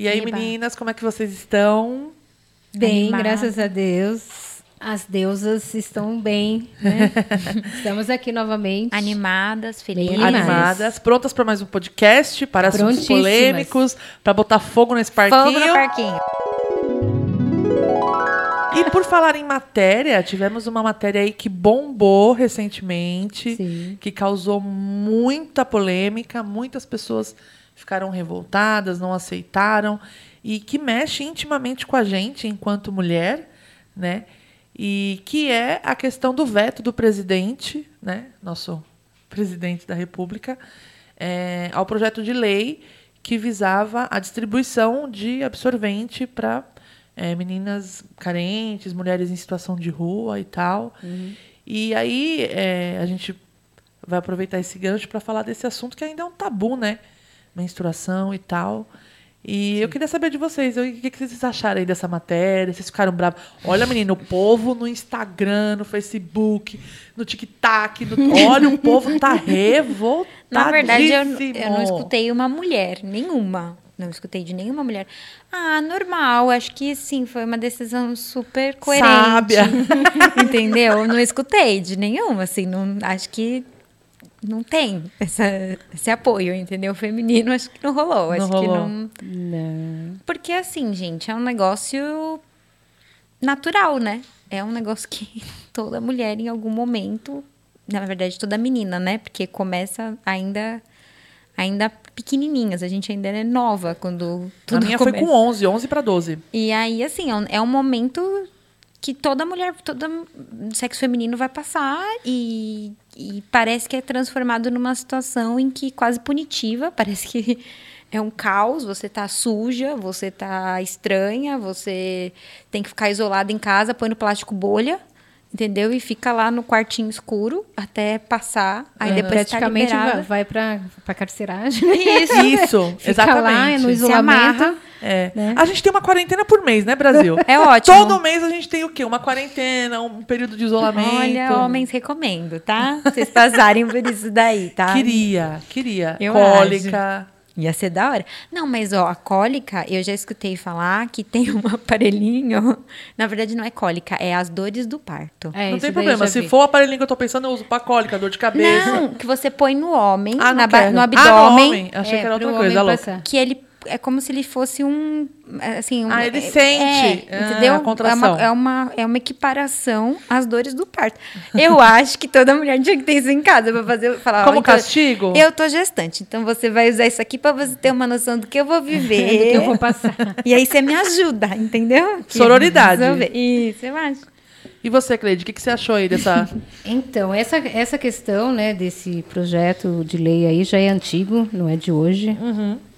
E aí, Eba. meninas, como é que vocês estão? Bem, Animada. graças a Deus. As deusas estão bem, né? Estamos aqui novamente. Animadas, felizes. Animadas. Prontas para mais um podcast, para assuntos polêmicos, para botar fogo nesse parquinho. Fogo no parquinho. E por falar em matéria, tivemos uma matéria aí que bombou recentemente, Sim. que causou muita polêmica, muitas pessoas ficaram revoltadas, não aceitaram, e que mexe intimamente com a gente enquanto mulher, né? E que é a questão do veto do presidente, né? Nosso presidente da República, é, ao projeto de lei que visava a distribuição de absorvente para é, meninas carentes, mulheres em situação de rua e tal. E aí é, a gente vai aproveitar esse gancho para falar desse assunto que ainda é um tabu, né? Menstruação e tal. E eu queria saber de vocês, o que, que vocês acharam aí dessa matéria? Vocês ficaram bravos? Olha, menino, o povo no Instagram, no Facebook, no TikTok, no... olha, o povo tá revoltadíssimo. Na verdade, eu, eu não escutei uma mulher, nenhuma. Não escutei de nenhuma mulher. Ah, normal. Acho que sim, foi uma decisão super coerente. Sábia. Entendeu? Não escutei de nenhuma, assim. Não, acho que não tem essa, esse apoio, entendeu? Feminino, acho que não rolou. Não acho rolou. que não. Não. Porque assim, gente, é um negócio natural, né? É um negócio que toda mulher em algum momento, na verdade toda menina, né? Porque começa ainda ainda pequenininhas, a gente ainda é nova quando A tudo minha começa. foi com 11, 11 para 12. E aí assim, é é um momento que toda mulher, todo sexo feminino vai passar e, e parece que é transformado numa situação em que quase punitiva, parece que é um caos, você tá suja, você tá estranha, você tem que ficar isolada em casa, põe no plástico bolha, entendeu? E fica lá no quartinho escuro até passar, aí depois tá praticamente vai, liberada. vai para para carceragem. Isso. Isso, Fica lá exatamente. no Se isolamento. amarra. É. né? A gente tem uma quarentena por mês, né, Brasil? É ótimo. Todo mês a gente tem o quê? Uma quarentena, um período de isolamento. Olha, homens, recomendo, tá? Vocês passarem por isso daí, tá? Queria, queria. Eu Cólica. Ia ser da hora. Não, mas ó, a cólica, eu já escutei falar que tem um aparelhinho. Na verdade, não é cólica, é as dores do parto. É, não tem problema. Se vi. for o aparelhinho que eu tô pensando, eu uso pra cólica, dor de cabeça. Não, que você põe no homem, Ah, não na no Ah, abdômen. homem. Achei É, que era outra coisa, louca. que ele é como se ele fosse um assim um, Ah, ele é- sente. é, Ah, entendeu. É, uma, é uma é uma equiparação às dores do parto eu acho que toda mulher tinha que ter isso em casa para fazer falar Como então, castigo? eu tô gestante então você vai usar isso aqui para você ter uma noção do que eu vou viver Do que eu vou passar. e aí você me ajuda entendeu Que Sororidade. isso eu acho E você, Cleide, o que, que você achou aí dessa. Então, essa, essa questão né, desse projeto de lei aí já é antigo, não é de hoje.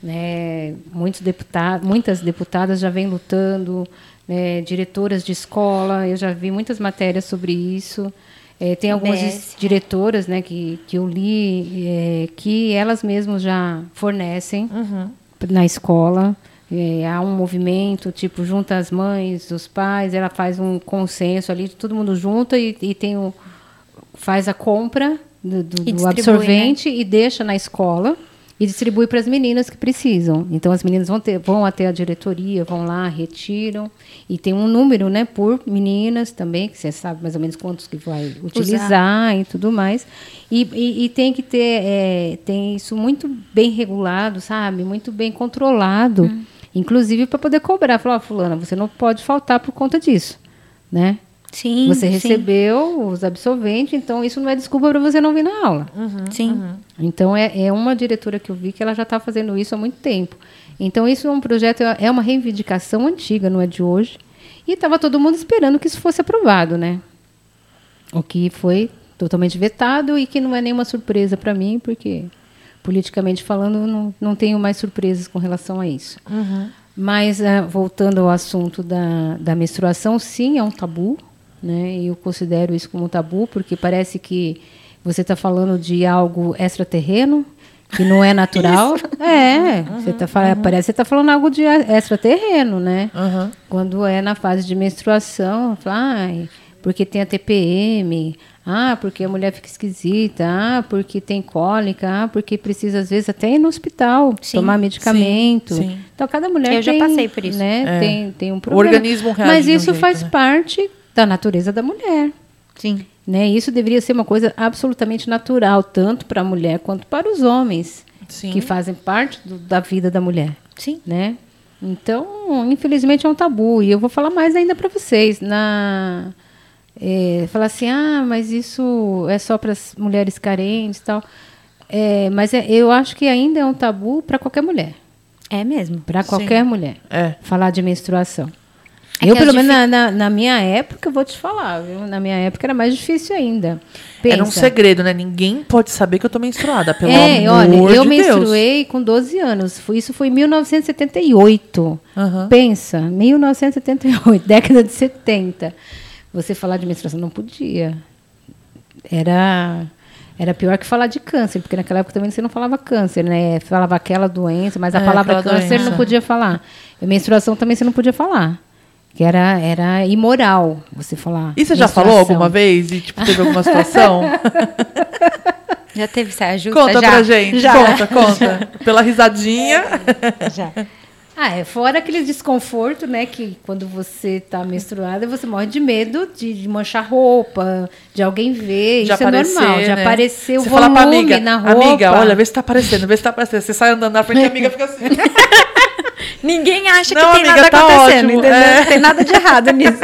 Né, muitos deputados, muitas deputadas já vêm lutando, né, diretoras de escola, eu já vi muitas matérias sobre isso. É, tem algumas diretoras né, que, que eu li é, que elas mesmas já fornecem na escola. É, há um movimento, tipo, junta as mães, os pais, ela faz um consenso ali, todo mundo junta e, e tem o, faz a compra do, do- do distribui, absorvente e deixa na escola e distribui para as meninas que precisam. Então as meninas vão, ter, vão até a diretoria, vão lá, retiram. E tem um número, né, por meninas também que você sabe mais ou menos quantos que vai utilizar e tudo mais. E, e- e tem que ter é, tem isso muito bem regulado, sabe, muito bem controlado, inclusive para poder cobrar. Falar, ó, fulana, você não pode faltar por conta disso, né? sim Você sim, recebeu os absolventes, então isso não é desculpa para você não vir na aula. sim Então é, é uma diretora que eu vi que ela já está fazendo isso há muito tempo. Então isso é um projeto, é uma reivindicação antiga, não é de hoje. E estava todo mundo esperando que isso fosse aprovado, né? O que foi totalmente vetado e que não é nenhuma surpresa para mim, porque politicamente falando não, não tenho mais surpresas com relação a isso. Mas ah, voltando ao assunto da, da menstruação, sim, é um tabu, né? E eu considero isso como um tabu, porque parece que você está falando de algo extraterreno, que não é natural. é, você tá, fala- parece que você está falando algo de extraterreno, né? Aham. Quando é na fase de menstruação, fala, ai, porque tem a TPM, ah, porque a mulher fica esquisita, ah, porque tem cólica, ah, porque precisa às vezes até ir no hospital Sim. tomar medicamento. Sim, sim. Então cada mulher Eu já tem, passei por isso. né, É. tem, tem um problema. organismo reage Mas isso jeito, faz né? parte da natureza da mulher. Sim. Né? Isso deveria ser uma coisa absolutamente natural, tanto para a mulher quanto para os homens, Sim. que fazem parte do- da vida da mulher. Sim. Né? Então, infelizmente é um tabu. E eu vou falar mais ainda para vocês. Na, é, falar assim, ah, mas isso é só para as mulheres carentes e tal. É, mas é- eu acho que ainda é um tabu para qualquer mulher. É mesmo. Para qualquer mulher. É. Falar de menstruação. É eu, pelo as menos difi- na, na, na minha época, eu vou te falar, viu? Na minha época era mais difícil ainda. Era um Pensa. segredo, né? Ninguém pode saber que eu tô menstruada, pelo É, amor olha, eu de Deus. menstruei com 12 anos. Isso foi em 1978. Aham. Pensa, 1978, década de 70. Você falar de menstruação não podia. Era era pior que falar de câncer, porque naquela época também você não falava câncer, né? Falava aquela doença, mas a É, palavra câncer doença. não podia falar. E menstruação também você não podia falar. Que era, era imoral você falar. E você já falou alguma vez? E, tipo, teve alguma situação? Já teve saia justa? conta já. pra gente. Já. Conta, conta. Pela risadinha. Já. Ah, é fora aquele desconforto, né? Que quando você tá menstruada, você morre de medo de, de manchar roupa, de alguém ver. De Isso aparecer, é normal, de né? aparecer o Você volume fala pra amiga, na roupa. amiga, olha, vê se tá aparecendo, vê se tá aparecendo. Você sai andando na frente e a amiga fica assim. Ninguém acha Não, que tem amiga, nada tá acontecendo, ótimo, entendeu? é. Não tem nada de errado nisso.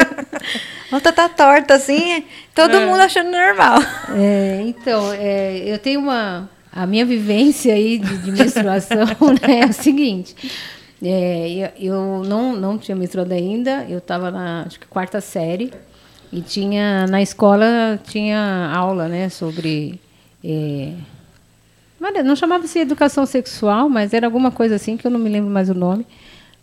Outra tá torta, assim, todo É. mundo achando normal. É, então, é, eu tenho uma. A minha vivência aí de, de menstruação né, é o seguinte. É, eu não, não tinha menstruado ainda, eu estava na acho que quarta série e tinha na escola tinha aula né, sobre. é, não chamava-se educação sexual, mas era alguma coisa assim que eu não me lembro mais o nome.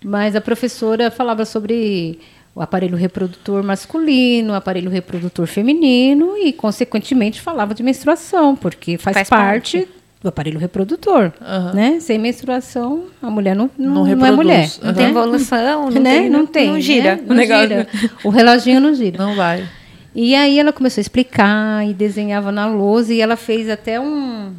Mas a professora falava sobre o aparelho reprodutor masculino, o aparelho reprodutor feminino e, consequentemente, falava de menstruação, porque faz, Faz parte, parte. Do aparelho reprodutor. Aham. Né? Sem menstruação, a mulher não, não, Não não é reproduz. mulher. Não Aham. tem evolução, não né? tem. não tem. Não gira né? o Não negócio. gira. O reloginho não gira. Não vai. E aí ela começou a explicar e desenhava na lousa e ela fez até um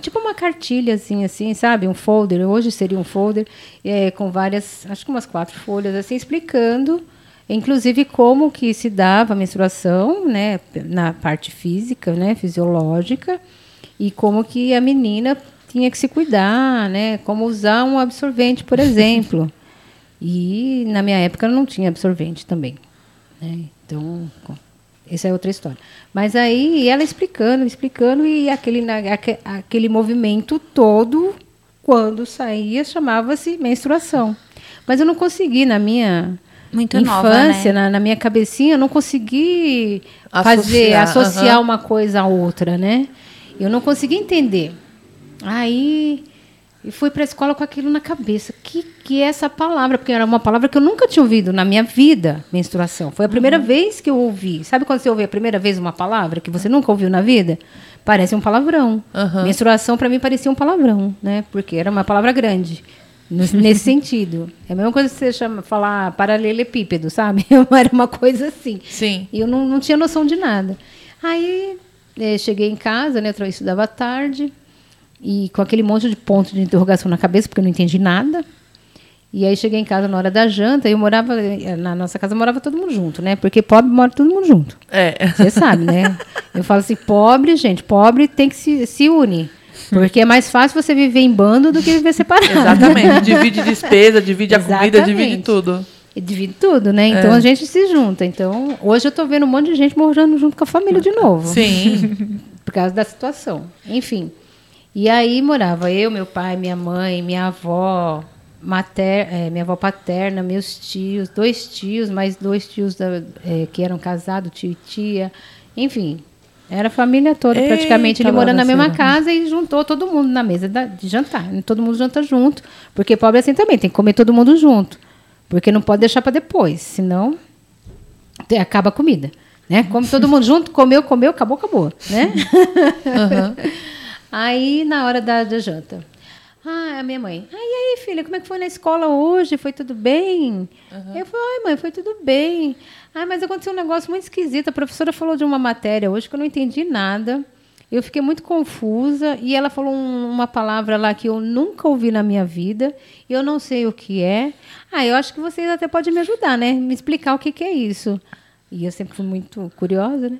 tipo uma cartilha assim, assim, sabe, um folder. Hoje seria um folder é, com várias, acho que umas quatro folhas assim, explicando, inclusive como que se dava a menstruação, né, na parte física, né, fisiológica, e como que a menina tinha que se cuidar, né, como usar um absorvente, por exemplo. E na minha época não tinha absorvente também. Né? Então, essa é outra história. Mas aí ela explicando, explicando, e aquele, aquele movimento todo, quando saía, chamava-se menstruação. Mas eu não consegui, na minha Muito infância, nova, né? na, na minha cabecinha, eu não consegui Associar, fazer, associar uma coisa à outra, né? Eu não consegui entender. Aí e fui para a escola com aquilo na cabeça. Que que é essa palavra? Porque era uma palavra que eu nunca tinha ouvido na minha vida, menstruação. Foi a primeira Uhum. vez que eu ouvi. Sabe quando você ouve a primeira vez uma palavra que você nunca ouviu na vida? Parece um palavrão. Aham. Menstruação para mim parecia um palavrão, né? Porque era uma palavra grande. Nesse sentido. É a mesma coisa que você chama, falar paralelepípedo, sabe? Era uma coisa assim. Sim. E eu não, não tinha noção de nada. Aí eh, cheguei em casa, né? Eu estudava à tarde. E com aquele monte de ponto de interrogação na cabeça, porque eu não entendi nada. E aí cheguei em casa na hora da janta, eu morava, eh, na nossa casa morava todo mundo junto, né? Porque pobre mora todo mundo junto. É. Você sabe, né? Eu falo assim, pobre, gente, pobre tem que se, se unir. Porque é mais fácil você viver em bando do que viver separado. Exatamente. Divide despesa, divide a comida, divide tudo. E divide tudo, né? Então É. a gente se junta. Então, hoje eu tô vendo um monte de gente morando junto com a família de novo. Sim. Por causa da situação. Enfim. E aí morava eu, meu pai, minha mãe, minha avó mater, eh, minha avó paterna, meus tios, dois tios, mais dois tios da- eh, que eram casados, tio e tia. Enfim, era a família toda, Eita, praticamente. Ele morando na mesma bagaceira. casa e juntou todo mundo na mesa da- de jantar. Todo mundo janta junto. Porque pobre é assim também, tem que comer todo mundo junto. Porque não pode deixar para depois, senão acaba a comida. Né? Come todo mundo junto, comeu, comeu, acabou, acabou. Né? Aham. Aí, na hora da, da janta. Ah, a minha mãe. Ah, e aí, filha, como é que foi na escola hoje? Foi tudo bem? Eu falei, ai, mãe, foi tudo bem. Ah, mas aconteceu um negócio muito esquisito. A professora falou de uma matéria hoje que eu não entendi nada. Eu fiquei muito confusa e ela falou um- uma palavra lá que eu nunca ouvi na minha vida. Eu não sei o que é. Ah, eu acho que vocês até podem me ajudar, né? Me explicar o que, que é isso. E eu sempre fui muito curiosa, né?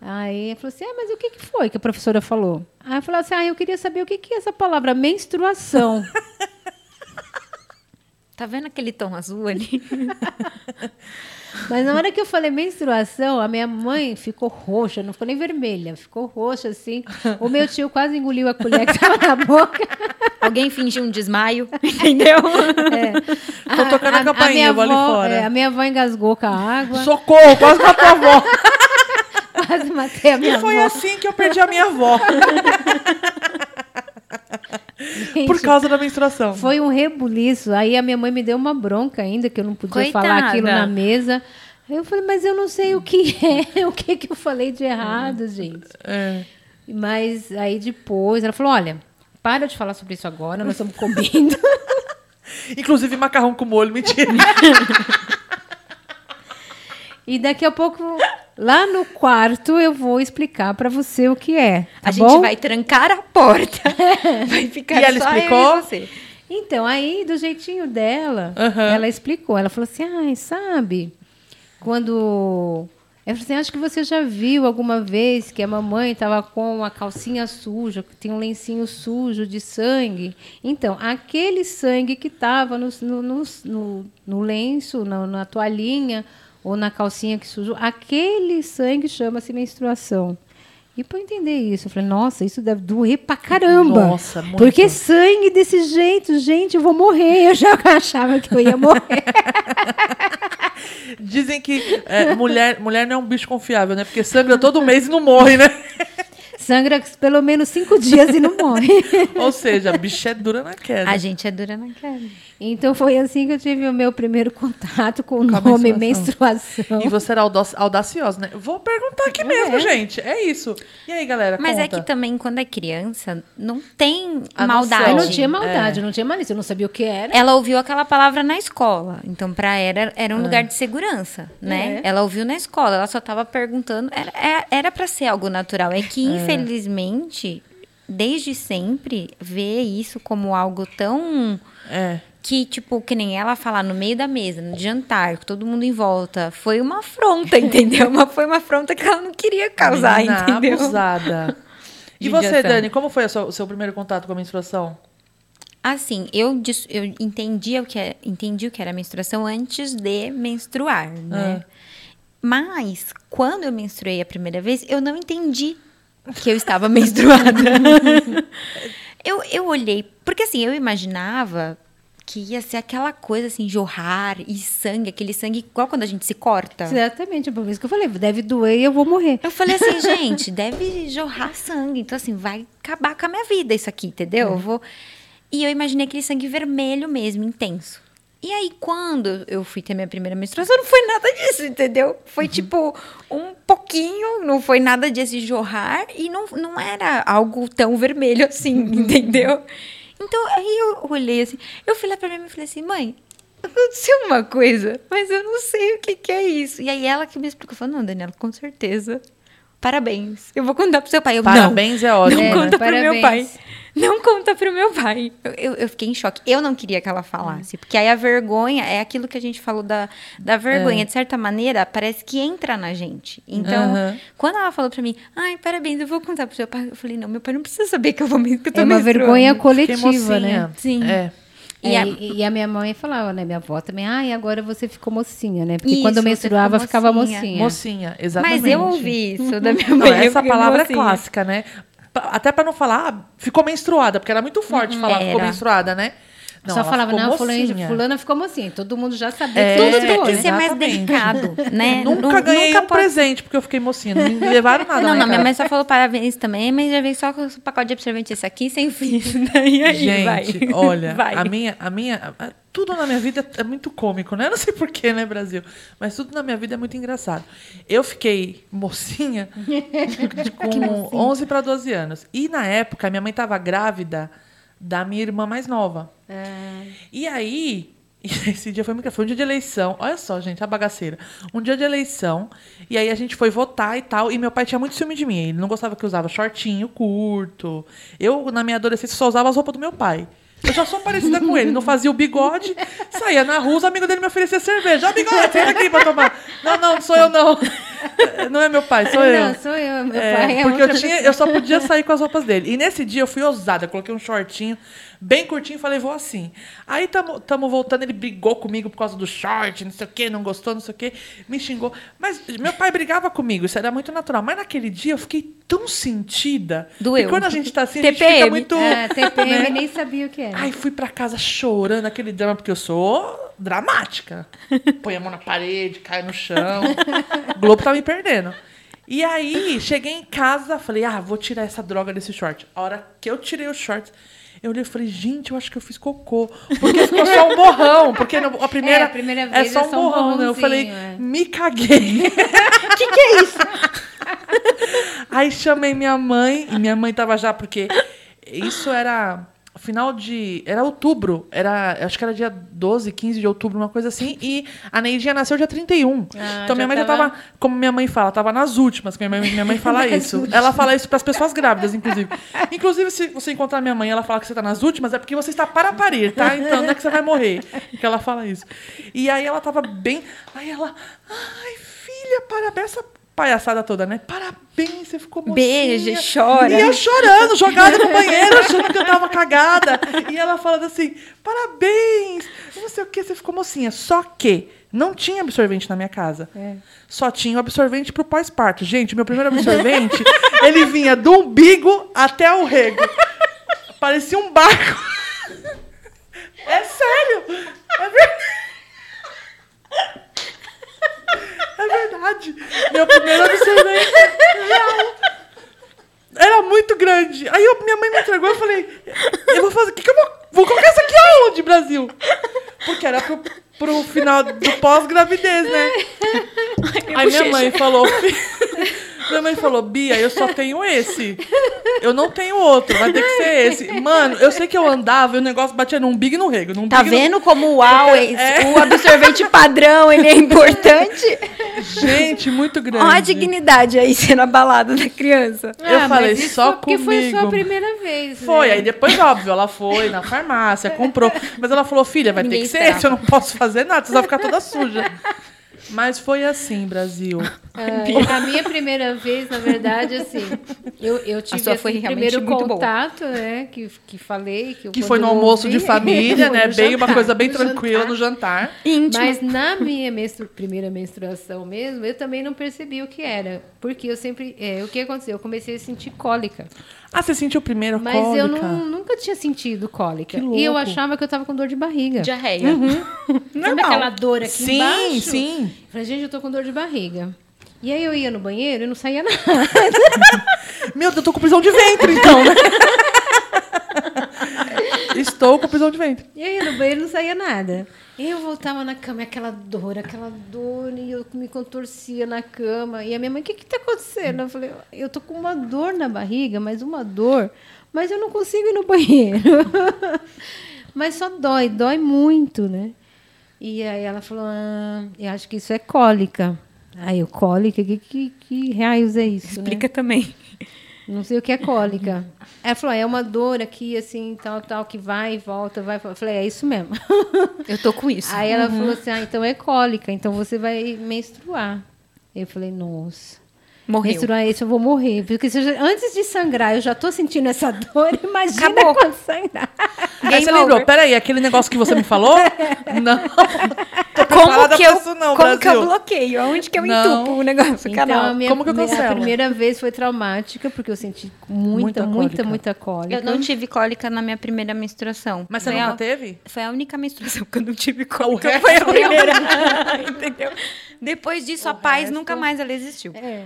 Aí ela falou assim: ah, mas o que, que foi que a professora falou? Aí eu falei assim: ah, eu queria saber o que, que é essa palavra menstruação. Tá vendo aquele tom azul ali? Mas na hora que eu falei menstruação, a minha mãe ficou roxa, não ficou nem vermelha, ficou roxa assim. O meu tio quase engoliu a colher que estava na boca. Alguém fingiu um desmaio, entendeu? É. Tô tocando a campainha, minha eu vou ali avó, fora. é, a minha avó engasgou com a água, Socorro, quase matou a avó. quase matei a minha E foi avó. assim que eu perdi a minha avó. Por Gente, causa da menstruação. Foi um rebuliço. Aí a minha mãe me deu uma bronca ainda, que eu não podia Coitada. falar aquilo na mesa. Aí eu falei, mas eu não sei o que é, o que, que eu falei de errado, gente. É. Mas aí depois ela falou: olha, para de falar sobre isso agora, nós estamos comendo. Inclusive macarrão com molho, mentira. e daqui a pouco, lá no quarto, eu vou explicar para você o que é. Tá a bom? gente vai trancar a porta. Vai ficar E ela só eu explicou? e você. Então, aí, do jeitinho dela, Aham. ela explicou. Ela falou assim: ai, sabe, quando. Eu falei assim: acho que você já viu alguma vez que a mamãe estava com a calcinha suja, que tem um lencinho sujo de sangue. Então, aquele sangue que estava no, no, no, no- no lenço, na, na toalhinha ou na calcinha que sujou, aquele sangue chama-se menstruação. E para entender isso, eu falei, nossa, isso deve doer pra caramba. Nossa, muito. Porque sangue desse jeito, gente, eu vou morrer. Eu já achava que eu ia morrer. Dizem que é, mulher, mulher não é um bicho confiável, né? Porque sangra todo mês e não morre, né? Sangra pelo menos cinco dias e não morre. Ou seja, a bicha é dura na queda. A gente é dura na queda. Então foi assim que eu tive o meu primeiro contato com o nome menstruação. menstruação. E você era audac- audaciosa, né? Vou perguntar aqui mesmo, É. gente. É isso. E aí, galera? Mas é conta. que também, quando é criança, não tem A maldade. Eu noção. não tinha maldade, É. eu não tinha malícia, eu não sabia o que era. Ela ouviu aquela palavra na escola. Então, para ela, era um lugar de segurança, né? É. Ela ouviu na escola, ela só estava perguntando. Era é- era para ser algo natural. É que, infelizmente, desde sempre, ver isso como algo tão. É. Que, tipo, que nem ela falar no meio da mesa, no jantar, com todo mundo em volta, foi uma afronta, entendeu? Uma, foi uma afronta que ela não queria causar, Menina entendeu? abusada. E você. Dani, como foi sua- o seu primeiro contato com a menstruação? Assim, eu, eu entendi o que é, entendi o que era menstruação antes de menstruar, né? Mas quando eu menstruei a primeira vez, eu não entendi que eu estava menstruada. eu, eu olhei, porque assim, eu imaginava que ia ser aquela coisa assim, jorrar e sangue, aquele sangue igual quando a gente se corta. Exatamente, por isso que eu falei, deve doer e eu vou morrer. Eu falei assim, gente, deve jorrar sangue. Então, assim, vai acabar com a minha vida isso aqui, entendeu? Eu vou... E eu imaginei aquele sangue vermelho mesmo, intenso. E aí, quando eu fui ter minha primeira menstruação, não foi nada disso, entendeu? Foi tipo um pouquinho, não foi nada desse jorrar e não, não era algo tão vermelho assim, entendeu? Então, aí eu olhei assim, eu fui lá pra minha mãe e falei assim, mãe, aconteceu uma coisa, mas eu não sei o que, que é isso. E aí ela que me explicou, falou, não, Daniela, com certeza. Parabéns. Eu vou contar pro seu pai. Eu, Parabéns não, é ótimo, Não né? conta pro meu pai. Não conta pro meu pai. Eu, eu, eu fiquei em choque. Eu não queria que ela falasse. Porque aí a vergonha é aquilo que a gente falou da, da vergonha. De certa maneira, parece que entra na gente. Então, Aham. quando ela falou pra mim, ai, parabéns, eu vou contar pro seu pai. Eu falei, não, meu pai não precisa saber que eu vou me que eu tô É uma menstruando." vergonha coletiva, né? mocinha. Sim. É. E E, a- a... e a minha mãe falava, né? Minha avó também, ah, e agora você ficou mocinha, né? Porque Isso, quando eu menstruava, ficou ficava mocinha. mocinha. Mocinha, exatamente. Mas eu ouvi isso da minha mãe. Não, essa palavra mocinha. é clássica, né? Até pra não falar, ah, ficou menstruada, porque era muito forte falar ficou Uhum. era. menstruada, né? Só ela falava, ficou não, fulana, mocinha. fulana ficou mocinha. Todo mundo já sabia É, que Tudo tem que é, ser mais exatamente. delicado, né? Nunca Nu- ganhei nunca um pode- presente porque eu fiquei mocinha. Não me levaram nada. não, não, minha minha mãe só falou parabéns também, mas já veio só com o pacote de absorvente esse aqui, sem fim. Daí aí, Gente, vai. olha, vai. a minha, a minha, a- tudo na minha vida é muito cômico, né? Eu não sei porquê, né, Brasil? Mas tudo na minha vida é muito engraçado. Eu fiquei mocinha com 11 para 12 anos. E na época, minha mãe estava grávida da minha irmã mais nova. Ah, E aí, esse dia foi muito. Foi um dia de eleição. Olha só, gente, a bagaceira. Um dia de eleição. E aí a gente foi votar e tal. E meu pai tinha muito ciúme de mim. Ele não gostava que eu usava shortinho curto. Eu, na minha adolescência, só usava as roupas do meu pai. Eu já sou parecida com ele. Não fazia o bigode, saía na rua, os amigos dele me ofereciam cerveja. Ó, bigode, senta aqui pra tomar. Não, não, sou eu não. Não é meu pai, sou eu. Não, sou eu, meu É, pai é porque eu, tinha, eu só podia sair com as roupas dele. E nesse dia eu fui ousada, coloquei um shortinho bem curtinho falei, vou assim. Aí tamo, tamo voltando, ele brigou comigo por causa do short, não sei o quê, não gostou, não sei o quê, me xingou. Mas meu pai brigava comigo, isso era muito natural. Mas naquele dia eu fiquei tão sentida. Doeu. E quando a gente tá assim, a gente fica TPM. muito. É, TPM né? nem sabia o que era. Ai, fui pra casa chorando aquele drama, porque eu sou dramática. Põe a mão na parede, cai no chão. O Globo tá me perdendo. E aí, cheguei em casa, falei, ah, vou tirar essa droga desse short. A hora que eu tirei o short, eu olhei e falei, gente, eu acho que eu fiz cocô. Porque ficou só um borrão. Porque a primeira, É, a primeira é vez só é um só um borrão. né? Eu falei, é. me caguei. O que, que é isso? Aí chamei minha mãe, e minha mãe tava já, porque isso era final de. Era outubro, era, acho que era dia 12, 15 de outubro, uma coisa assim, e a Neidinha nasceu dia 31. Ah, então minha mãe já tava- tava, como minha mãe fala, tava nas últimas, minha mãe, minha mãe fala isso. Ela fala isso pras pessoas grávidas, inclusive. Inclusive, se você encontrar minha mãe ela fala que você tá nas últimas, é porque você está para parir, tá? Então não é que você vai morrer. Que ela fala isso. E aí ela tava bem. Aí ela. Ai, filha, parabéns. Essa palhaçada toda, né? Parabéns, você ficou mocinha. Beija, chora. E eu chorando, jogada no banheiro, achando que eu tava cagada. E ela falando assim: parabéns, não sei o que, você ficou mocinha. Só que não tinha absorvente na minha casa. É. Só tinha o absorvente pro pós-parto. Gente, meu primeiro absorvente, ele vinha do umbigo até o rego. Parecia um barco. É sério. É verdade. É verdade. Meu primeiro absorvente real. Era muito grande. Aí eu- minha mãe me entregou e eu falei, eu vou fazer. O que, que eu vou. Vou colocar isso aqui aonde, Brasil? Porque era pro, pro final do pós-gravidez, né? Aí minha mãe falou. Minha mãe falou, Bia, eu só tenho esse. Eu não tenho outro, vai ter que ser esse. Mano, eu sei que eu andava e o negócio batia num big e no rego. Num Tá big e no- vendo como uau, esse- É. o absorvente padrão ele é importante? Gente, muito grande. Olha a dignidade aí sendo abalada da criança. Eu Ah, falei, mas isso só foi porque foi só a comigo. primeira vez. Foi, né? aí depois, óbvio, ela foi na farmácia, comprou. Mas ela falou, filha, vai Ninguém ter que ser esperava. esse, eu não posso fazer nada, você vai ficar toda suja. Mas foi assim, Brasil. Ah, a minha primeira vez, na verdade, assim, eu, eu tive esse foi realmente primeiro contato, né, que, que falei. Que, eu- Que foi no almoço ouvi, de família, né? Bem uma jantar, coisa bem no tranquila jantar. no jantar. Íntimo. Mas na minha menstru- primeira menstruação mesmo, eu também não percebi o que era. Porque eu sempre. é, o que aconteceu? Eu comecei a sentir cólica. Ah, você sentiu primeiro a Mas cólica? eu não, nunca tinha sentido cólica. Que E eu achava que eu tava com dor de barriga. Diarreia. Sabe Normal. aquela dor aqui Sim, embaixo? sim. Eu Falei, gente, eu tô com dor de barriga. E aí eu ia no banheiro e não saía nada. Meu Deus, eu tô com prisão de ventre, então, né? Estou com prisão de ventre. E aí no banheiro não saía nada. E eu voltava na cama, e aquela dor, aquela dor, e eu me contorcia na cama. E a minha mãe, o que que tá acontecendo? Eu falei, eu tô com uma dor na barriga, mas uma dor, mas eu não consigo ir no banheiro. mas só dói, dói muito, né? E aí ela falou, ah, eu acho que isso é cólica. Aí eu, cólica? Que, que, que raios é isso, né? Explica também. Não sei o que é cólica. Ela falou, é uma dor aqui, assim, tal, tal, que vai e volta, vai. Eu falei, é isso mesmo. Eu tô com isso. Aí ela falou assim, ah, então é cólica, então você vai menstruar. Eu falei, nossa. Morreu. Menstruar isso, eu vou morrer. Porque se eu já- antes de sangrar, eu já tô sentindo essa dor, imagina Acabou. quando sangrar. Aí Game você lembrou, over. peraí, aquele negócio que você me falou? não. Como preparada que, pra eu, isso não, como que eu Brasil. bloqueio? Aonde que eu Não. entupo o negócio? Então, canal? a minha, Como que eu cancelo? a primeira vez foi traumática, porque eu senti muita, Muita muita, cólica. muita cólica. Eu não tive cólica na minha primeira menstruação. Mas você Foi nunca a- teve? Foi a única menstruação que eu não tive O cólica. resto Foi a foi primeira. Entendeu? Depois disso, a paz resto- nunca mais ela existiu. É.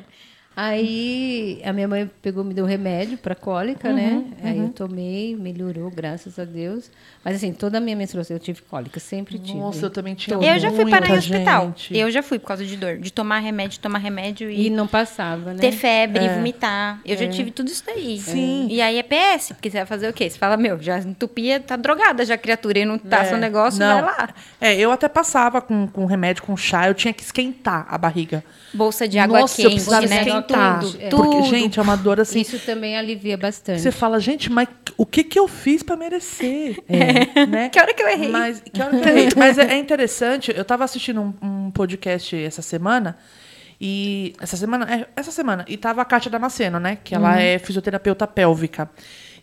Aí a minha mãe pegou, me deu remédio para cólica, né? Aí eu tomei, melhorou, graças a Deus. Mas assim, toda a minha menstruação eu tive cólica, sempre tive. Nossa, eu também tinha Eu já fui parar em hospital. gente. Eu já fui por causa de dor. De tomar remédio, tomar remédio e, E não passava, né? ter febre, vomitar. Eu já tive tudo isso daí. Sim. E aí é PS, porque você vai fazer o quê? Você fala, meu, já entupia, tá drogada já a criatura e não tá seu negócio, Não. vai lá. É, eu até passava com, com remédio, com chá, eu tinha que esquentar a barriga. Bolsa de água Nossa, eu quente, precisava né? esquentar. Tudo, É. tudo. Porque, gente, é uma dor assim. Isso também alivia bastante. Você fala, gente, mas o que que eu fiz pra merecer? É, né? Que hora que eu errei? Mas, que hora que eu errei? Mas é, é interessante, eu tava assistindo um, um podcast essa semana, e. Essa semana? É, essa semana. E tava a Kátia Damasceno, né? Que ela é fisioterapeuta pélvica.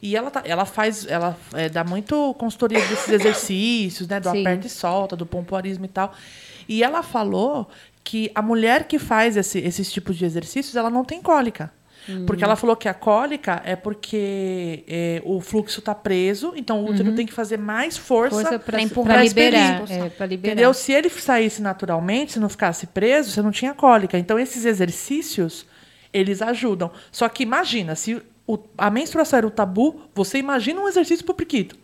E ela, tá, ela faz, ela é, dá muito consultoria desses exercícios, né? Do Sim. aperta e solta, do pompoarismo e tal. E ela falou que a mulher que faz esse- esses tipos de exercícios, ela não tem cólica. Porque ela falou que a cólica é porque é, o fluxo está preso, então o útero tem que fazer mais força, Força para empurrar, liberar. É, liberar. Entendeu? Se ele saísse naturalmente, se não ficasse preso, você não tinha cólica. Então, esses exercícios, eles ajudam. Só que imagina, se o- a menstruação era o tabu, você imagina um exercício pro priquito.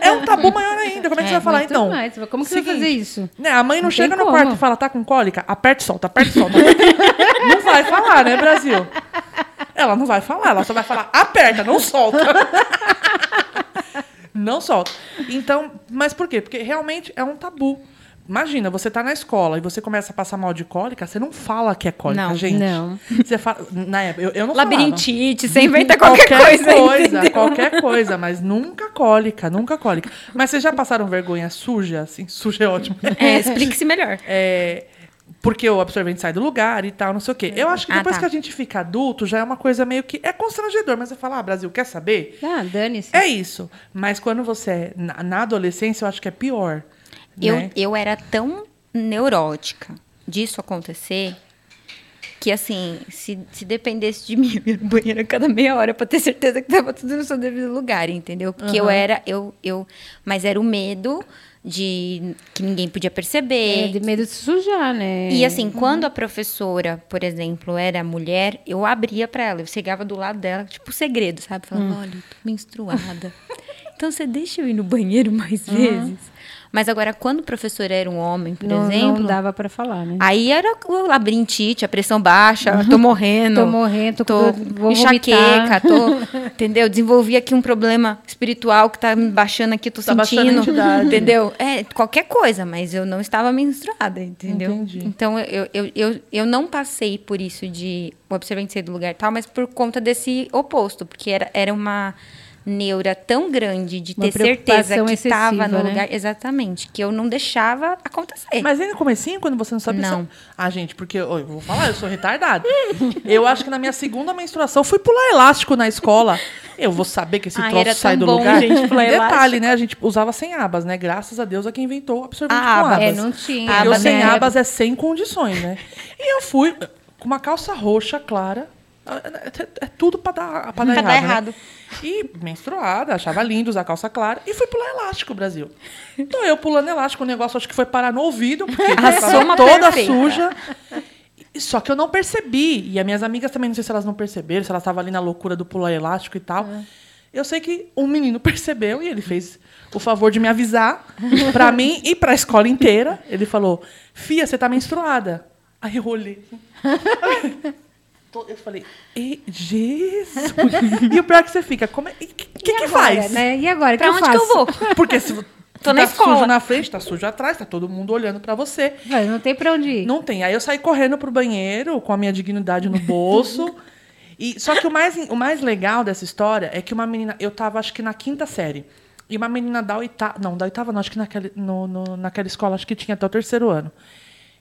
É um tabu maior ainda. Como é que você vai falar, então? mais. Como que você vai fazer isso? Né, a mãe não, Não chega no como. quarto e fala, tá com cólica? Aperta e solta, aperta e solta. não vai falar, né, Brasil? Ela não vai falar, ela só vai falar, aperta, não solta. não solta. Então, mas por quê? Porque realmente é um tabu. Imagina, você tá na escola e você começa a passar mal de cólica, você não fala que é cólica, Não. gente. Não. Você fala, na época, eu, eu não falava. Labirintite, você inventa qualquer, coisa. entendeu? qualquer coisa, mas nunca cólica, nunca cólica. Mas vocês já passaram vergonha suja, assim? Suja é ótimo. É, explique-se melhor. É, porque o absorvente sai do lugar e tal, não sei o quê. Eu acho que Ah, depois tá. que a gente fica adulto, já é uma coisa meio que. É constrangedor, mas você fala, ah, Brasil, quer saber? Ah, dane-se. É isso. Mas quando você é na, na adolescência, eu acho que é pior. Eu, né? eu era tão neurótica disso acontecer que, assim, se, se dependesse de mim, eu ia no banheiro a cada meia hora pra ter certeza que tava tudo no seu devido lugar, entendeu? Porque eu era, eu, eu... Mas era o medo de que ninguém podia perceber. É, de medo de se sujar, né? E assim, quando a professora, por exemplo, era mulher, eu abria pra ela, eu chegava do lado dela, tipo segredo, sabe? Falava, olha, eu tô menstruada. então você deixa eu ir no banheiro mais vezes? Mas agora, quando o professor era um homem, por não, exemplo, não dava para falar, né? aí era o labirintite, a pressão baixa, tô morrendo. Tô morrendo, tô tô enxaqueca, tô, entendeu? Desenvolvi aqui um problema espiritual que tá me baixando aqui, tô Tá sentindo, entendeu? É, qualquer coisa, mas eu não estava menstruada, entendeu? Entendi. Então, eu, eu, eu, eu não passei por isso de observante sair do lugar tal, mas por conta desse oposto, porque era, era uma neura tão grande de Uma ter certeza que estava no né? lugar. Exatamente, que eu não deixava acontecer. Mas aí no comecinho, quando você não sabe... Não. Ah, gente, porque... Eu vou falar, eu sou retardada. eu acho que na minha segunda menstruação, fui pular elástico na escola. Eu vou saber que esse Ai, troço sai do bom, lugar. gente, pular Detalhe, né? A gente usava sem abas, né? Graças a Deus a quem inventou o absorvente A com aba. abas. É, não tinha. Porque Aba, sem né? abas é sem condições, né? E eu fui com uma calça roxa, clara. É tudo pra dar, pra dar Pra errado. dar né? errado. E menstruada, achava lindo usar calça clara. E fui pular elástico, Brasil. Então eu pulando elástico, o negócio acho que foi parar no ouvido, porque A tava soma toda perfeita. suja. Só que eu não percebi. E as minhas amigas também, não sei se elas não perceberam, se elas estavam ali na loucura do pular elástico e tal. Eu sei que um menino percebeu e ele fez o favor de me avisar pra mim e pra escola inteira. Ele falou: Fia, você tá menstruada. Aí eu olhei. Tô- Eu falei, "Ei, Jesus! E o pior é que você fica, como é, o que, que, E que agora, faz? Né? E agora, Pra que onde eu que faço? eu vou? Porque se Tô tá na escola. sujo na frente, tá sujo atrás, tá todo mundo olhando pra você. Vai, Não tem pra onde ir. Não tem. Aí eu saí correndo pro banheiro com a minha dignidade no bolso. e só que o mais, o mais legal dessa história é que uma menina, eu tava acho que na quinta série. E uma menina da oitava, não, da oitava não, acho que naquela, no, no- naquela escola acho que tinha até o terceiro ano.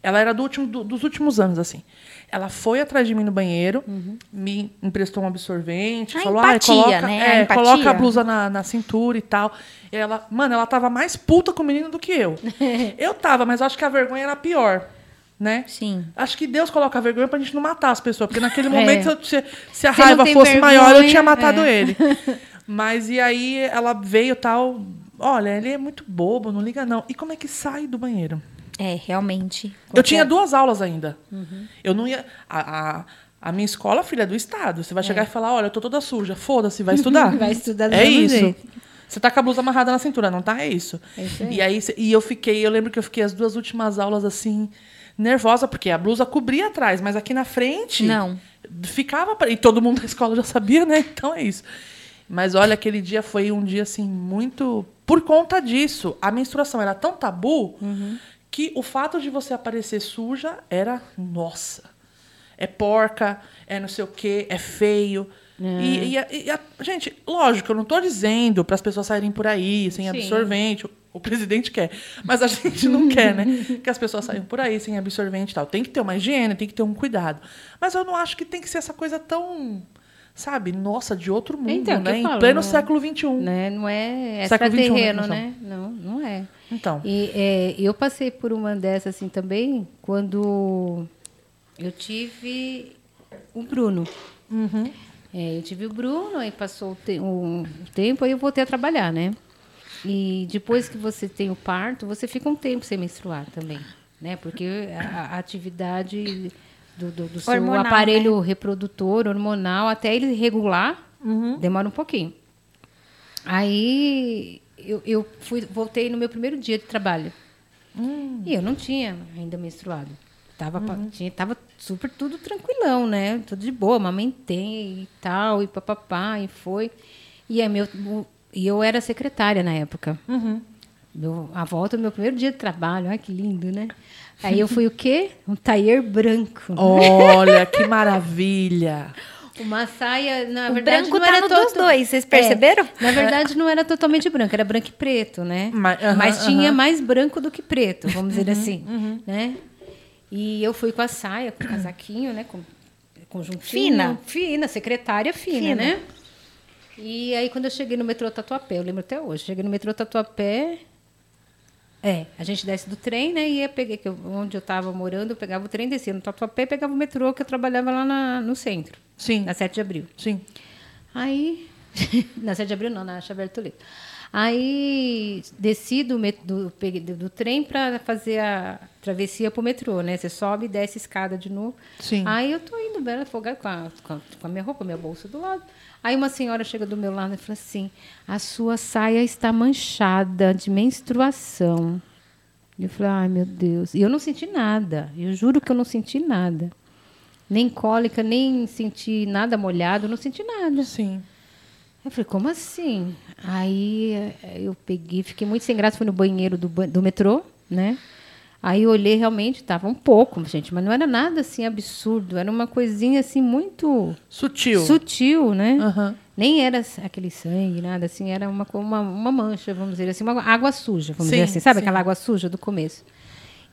Ela era do último, do- dos últimos anos, assim. Ela foi atrás de mim no banheiro, me emprestou um absorvente, A falou, Uhum. empatia, ah, coloca, né? A é, empatia. coloca a blusa na, na cintura e tal. E ela, mano, ela tava mais puta com o menino do que eu. eu tava, mas eu acho que a vergonha era pior, né? Sim. Acho que Deus coloca a vergonha pra gente não matar as pessoas, porque naquele É. momento, se, eu- se- se a não raiva fosse maior, eu vergonha, tinha matado é. ele. Mas e aí ela veio tal, olha, ele é muito bobo, não liga não. E como é que sai do banheiro? É, realmente. Eu tinha duas aulas ainda. Uhum. Eu não ia. A, a, A minha escola, filha, é do Estado. Você vai chegar e falar, olha, eu tô toda suja. Foda-se, vai estudar. Vai estudar do É isso. jeito. Você tá com a blusa amarrada na cintura, não tá? É isso. É isso aí. E aí, e eu fiquei, eu lembro que eu fiquei as duas últimas aulas assim, nervosa, porque a blusa cobria atrás, mas aqui na frente. Não. Ficava. E todo mundo da escola já sabia, né? Então é isso. Mas olha, aquele dia foi um dia assim, muito. Por conta disso, a menstruação era tão tabu que o fato de você aparecer suja era. Nossa! É porca, é não sei o quê, é feio. E, e a- e a- gente, lógico, eu não tô dizendo para as pessoas saírem por aí sem Sim. absorvente. O, o presidente quer, mas a gente não quer, né? Que as pessoas saiam por aí sem absorvente e tal. Tem que ter uma higiene, tem que ter um cuidado. Mas eu não acho que tem que ser essa coisa tão, sabe, nossa, de outro mundo, Então, né? Em falo, pleno não- século XXI. Né? Não é XXI, extraterreno, né, né? Não, não é. Então. E é, eu passei por uma dessas assim também quando eu tive o Bruno. Uhum. É, eu tive o Bruno, aí passou o, te- um tempo, aí eu voltei a trabalhar, né? E depois que você tem o parto, você fica um tempo sem menstruar também, né? Porque a, a atividade do, do- do seu Hormonal, aparelho reprodutor, hormonal, até ele regular, Uhum. demora um pouquinho. Aí eu, eu fui, voltei no meu primeiro dia de trabalho. E eu não tinha ainda menstruado. Tava, pa- tinha, tava super tudo tranquilão, né? Tudo de boa, amamentei e tal, e papapá, e foi. E, é meu, e eu era secretária na época. Meu, a volta do meu primeiro dia de trabalho, ai que lindo, né? Aí eu fui o quê? Um taier branco. Olha, que maravilha! Uma saia, na O verdade, branco não tá era no todo- dos dois, vocês É, perceberam? na verdade, não era totalmente branco, era branco e preto, né? Mas- aham, Mas tinha aham. mais branco do que preto, vamos dizer assim, né? E eu fui com a saia, com o casaquinho, né? Com conjuntinho. Fina. Fina, secretária fina, Fina. né? E aí, quando eu cheguei no metrô Tatuapé, eu lembro até hoje, cheguei no metrô Tatuapé, é, a gente desce do trem, né? E eu peguei, que eu- onde eu estava morando, eu pegava o trem, descia no Tatuapé e pegava o metrô, que eu trabalhava lá na- no centro, Sim, na 7 de abril. sim. Aí, na 7 de abril não, na Xavier Toledo. Aí, desci do, do, do, trem para fazer a travessia pro metrô, né? Você sobe e desce a escada de novo. Sim. Aí eu tô indo afogada com a, com, a, com a minha roupa, minha bolsa do lado. Aí uma senhora chega do meu lado e fala assim, a sua saia está manchada de menstruação. Eu falei, ai meu Deus. E eu não senti nada. Eu juro que eu não senti nada. Nem cólica, nem senti nada molhado, não senti nada. Sim. Eu falei, como assim? Aí eh, eu peguei, fiquei muito sem graça, fui no banheiro do, do metrô, né? Aí eu olhei, realmente, estava um pouco, gente, mas não era nada assim absurdo, era uma coisinha assim muito Sutil. sutil, né? Aham. Nem era aquele sangue, nada assim, era uma, uma, uma mancha, vamos dizer assim, uma água suja, vamos Sim, dizer assim, sabe sim. aquela água suja do começo?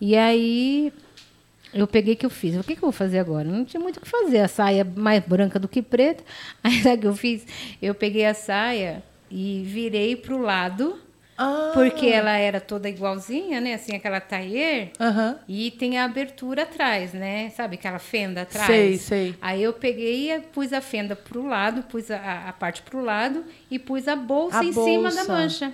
E aí eu peguei que eu fiz. O que, que eu vou fazer agora? Não tinha muito o que fazer. A saia mais branca do que preta. Aí sabe o que eu fiz? Eu peguei a saia e virei para o lado, Ah, porque ela era toda igualzinha, né? Assim, aquela taier. Aham. E tem a abertura atrás, né? Sabe aquela fenda atrás? Sei, sei. Aí eu peguei e pus a fenda pro lado, pus a, a parte pro lado e pus a bolsa A em cima da bolsa. mancha.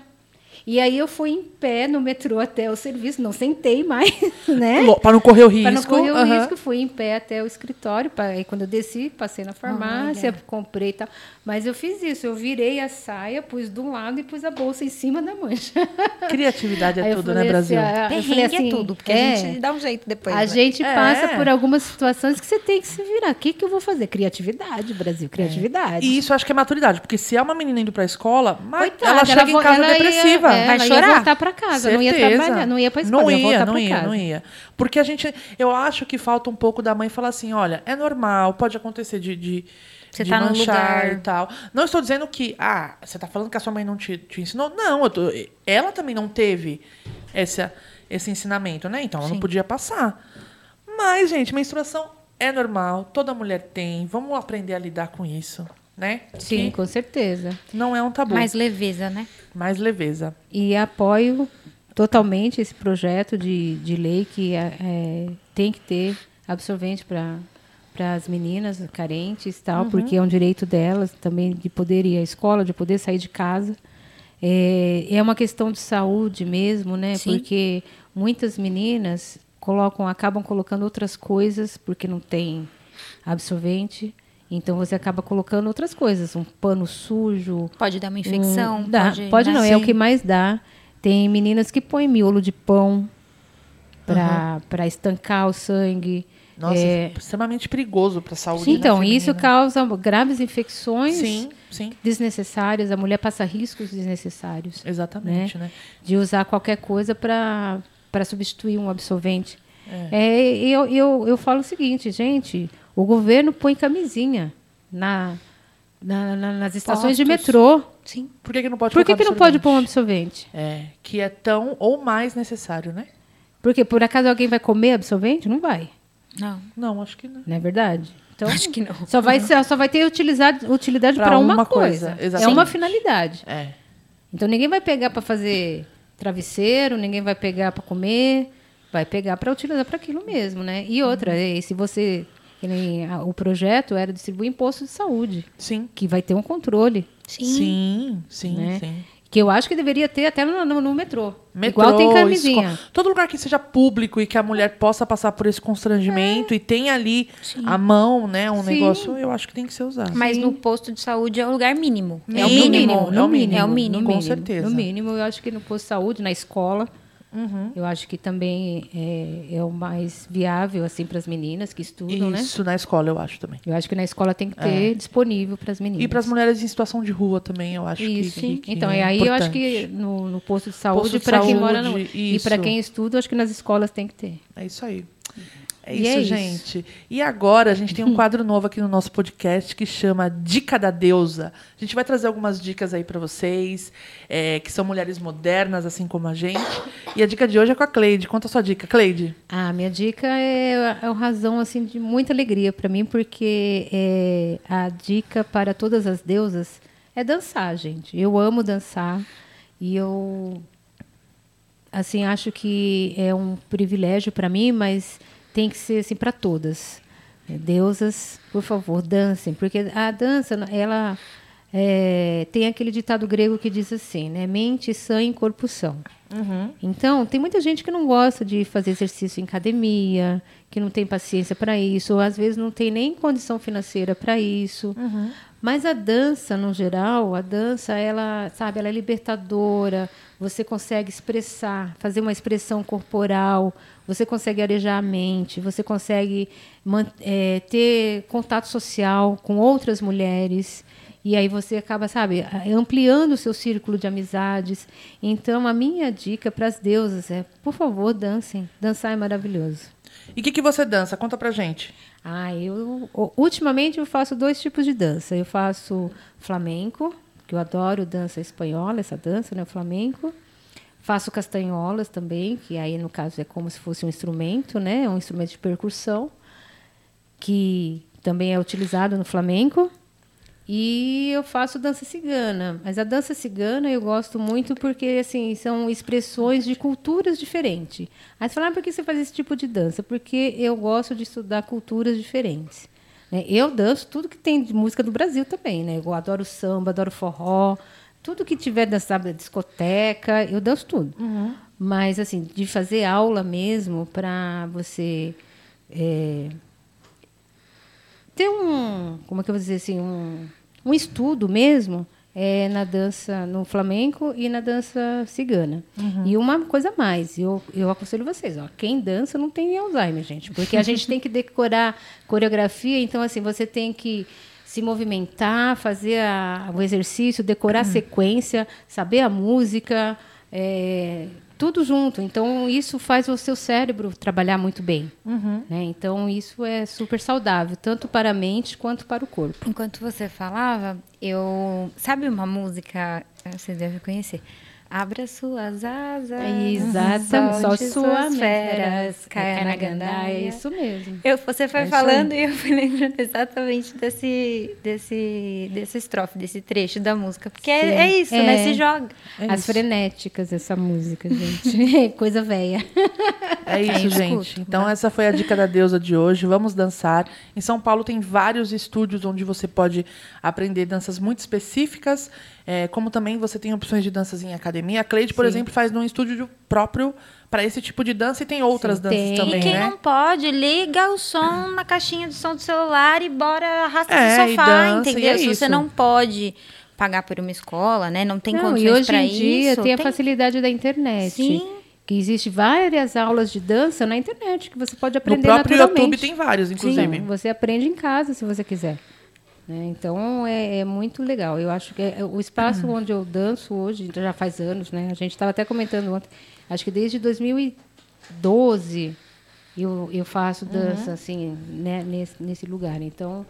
E aí eu fui em pé no metrô até o serviço, não sentei mais, né? Para não correr o risco. Para não correr o aham. risco, fui em pé até o escritório. pra- Aí quando eu desci, passei na farmácia, comprei e tal. Mas eu fiz isso, eu virei a saia, pus de um lado e pus a bolsa em cima da mancha. Criatividade é tudo, né, Brasil? assim, ah, eu Perrengue falei assim, é tudo, porque é, a gente dá um jeito depois. a né? gente É. passa por algumas situações que você tem que se virar. O que, que eu vou fazer? Criatividade, Brasil, criatividade. E isso eu acho que é maturidade, porque se é uma menina indo pra escola, mas Coitada, ela chega vo- em casa ela ia- depressiva. É, Vai chorar. ia voltar para casa, não ia Certeza. trabalhar, não ia para escola, Não ia ia, não ia, casa. não ia. Porque a gente, eu acho que falta um pouco da mãe falar assim, olha, é normal, pode acontecer de, de, Você de tá num lugar. e tal. Não estou dizendo que, ah, você tá falando que a sua mãe não te, te ensinou? Não, eu tô- ela também não teve esse, esse ensinamento, né? Então ela não Sim. podia passar. Mas, gente, menstruação é normal, toda mulher tem. Vamos aprender a lidar com isso, né? Sim, Que com certeza. não é um tabu. Mais leveza, né? Mais leveza. E apoio totalmente esse projeto de, de lei que é, é, tem que ter absorvente para para as meninas carentes tal, Uhum. porque é um direito delas também de poder ir à escola, de poder sair de casa. É, é uma questão de saúde mesmo, né? Sim. Porque muitas meninas colocam, acabam colocando outras coisas porque não tem absorvente. Então você acaba colocando outras coisas, um pano sujo. Pode dar uma infecção. Um, dá, pode, pode né? não, é o que mais dá. Tem meninas que põem miolo de pão para estancar o sangue. Nossa, É, extremamente perigoso para a saúde. então, né, isso feminina. causa graves infecções Sim, sim, desnecessárias. A mulher passa riscos desnecessários exatamente, né? de usar qualquer coisa para substituir um absorvente. É, eu, eu, eu falo o seguinte, gente, o governo põe camisinha na, na- na- nas estações de metrô. Sim. Por que, que não pode Por que, que não pode pôr um absorvente? É, que é tão ou mais necessário, né? Porque por acaso alguém vai comer absorvente? Não vai, Não. Não, acho que não. não é verdade? Então, Acho que não. Só vai, só vai ter utilidade, utilidade para uma, uma coisa. coisa, É uma finalidade. É. Então ninguém vai pegar para fazer travesseiro, ninguém vai pegar para comer, vai pegar para utilizar para aquilo mesmo, né? E outra, Uhum. se você que nem a- o projeto era distribuir imposto de saúde, Sim. que vai ter um controle, Sim. Sim, sim, né? sim. Que eu acho que deveria ter até no, no- no metrô. Metrô, Igual tem camisinha. esco- Todo lugar que seja público e que a mulher possa passar por esse constrangimento e tenha ali a mão, né? Um Sim. negócio, eu acho que tem que ser usado. Mas Sim. no posto de saúde é o lugar mínimo. é o Mínimo, mínimo. é o mínimo. É o mínimo. no com mínimo, certeza. No mínimo, eu acho que no posto de saúde, na escola, Uhum. eu acho que também é, é o mais viável assim para as meninas que estudam, né? Isso na escola, eu acho também. Eu acho que na escola tem que ter disponível para as meninas. E para as mulheres em situação de rua também, eu acho que- Isso. que, que então, é e aí eu acho importante. que no, no posto de saúde, para quem mora no, e para quem estuda, eu acho que nas escolas tem que ter. É isso aí. É E isso, é isso. gente. E agora a gente tem um quadro novo aqui no nosso podcast que chama Dica da Deusa. A gente vai trazer algumas dicas aí para vocês, é, que são mulheres modernas, assim como a gente. E a dica de hoje é com a Cleide. Conta a sua dica, Cleide. A minha dica é, é uma razão assim de muita alegria para mim, porque é, a dica para todas as deusas é dançar, gente. Eu amo dançar e eu assim acho que é um privilégio para mim, mas tem que ser assim para todas. É, Deusas, por favor, dancem, porque a dança ela é, tem aquele ditado grego que diz assim, né? Mente sã em corpo são. Então, tem muita gente que não gosta de fazer exercício em academia, que não tem paciência para isso, ou às vezes não tem nem condição financeira para isso. Mas a dança, no geral, a dança, ela, sabe, ela é libertadora. Você consegue expressar, fazer uma expressão corporal, você consegue arejar a mente, você consegue eh, ter contato social com outras mulheres. E aí você acaba, sabe, ampliando o seu círculo de amizades. Então, a minha dica para as deusas é, por favor, dancem. Dançar é maravilhoso. E o que, que você dança? Conta pra gente. Ah, eu ultimamente eu faço dois tipos de dança. Eu faço flamenco, que eu adoro dança espanhola, essa dança, né, o flamenco. Faço castanholas também, que aí no caso é como se fosse um instrumento, né, um instrumento de percussão, que também é utilizado no flamenco. E eu faço dança cigana, mas a dança cigana eu gosto muito porque assim são expressões de culturas diferentes. Aí você fala, ah, por que você faz esse tipo de dança? Porque eu gosto de estudar culturas diferentes. né? Eu danço tudo que tem de música do Brasil também, né? Eu adoro samba, adoro forró, tudo que tiver dançado discoteca, eu danço tudo. Mas assim, de fazer aula mesmo para você é, ter um, como é que eu vou dizer assim, um, um estudo mesmo é, na dança no flamenco e na dança cigana. E uma coisa a mais, eu, eu aconselho vocês, ó, quem dança não tem Alzheimer, gente, porque a gente tem que decorar coreografia, então assim, você tem que se movimentar, fazer a- o exercício, decorar a sequência, saber a música, é, tudo junto. Então, isso faz o seu cérebro trabalhar muito bem. né? Então, isso é super saudável, tanto para a mente quanto para o corpo. Enquanto você falava, eu. Sabe uma música? Vocês devem conhecer. Abra suas asas. Exatamente. Só suas feras. Caia na gandaia. É isso mesmo. Eu, você foi É falando e eu fui lembrando exatamente desse, desse, desse estrofe, desse trecho da música. Porque é, é isso, né? É. Se joga. É As isso. frenéticas, essa música, gente. Coisa velha. É isso, gente. Então, essa foi a dica da deusa de hoje. Vamos dançar. Em São Paulo tem vários estúdios onde você pode aprender danças muito específicas. É, como também você tem opções de danças em academia. A Cleide, por Sim. exemplo, faz num estúdio próprio para esse tipo de dança e tem outras Sim, danças tem. também, e quem né? não pode, liga o som na caixinha de som do celular e bora arrasta É, do sofá, dança, entendeu? é Se você isso. não pode pagar por uma escola, né? Não tem Não, condições e hoje para em dia isso. tem a facilidade da internet. Sim. Que existe várias aulas de dança na internet que você pode aprender No próprio naturalmente. YouTube tem vários, inclusive. Sim, você aprende em casa se você quiser. Né? Então é, é muito legal. Eu acho que é- o espaço onde eu danço hoje já faz anos, né? A gente estava até comentando ontem. Acho que desde 2012 eu, eu faço dança assim né? nesse, nesse lugar. Então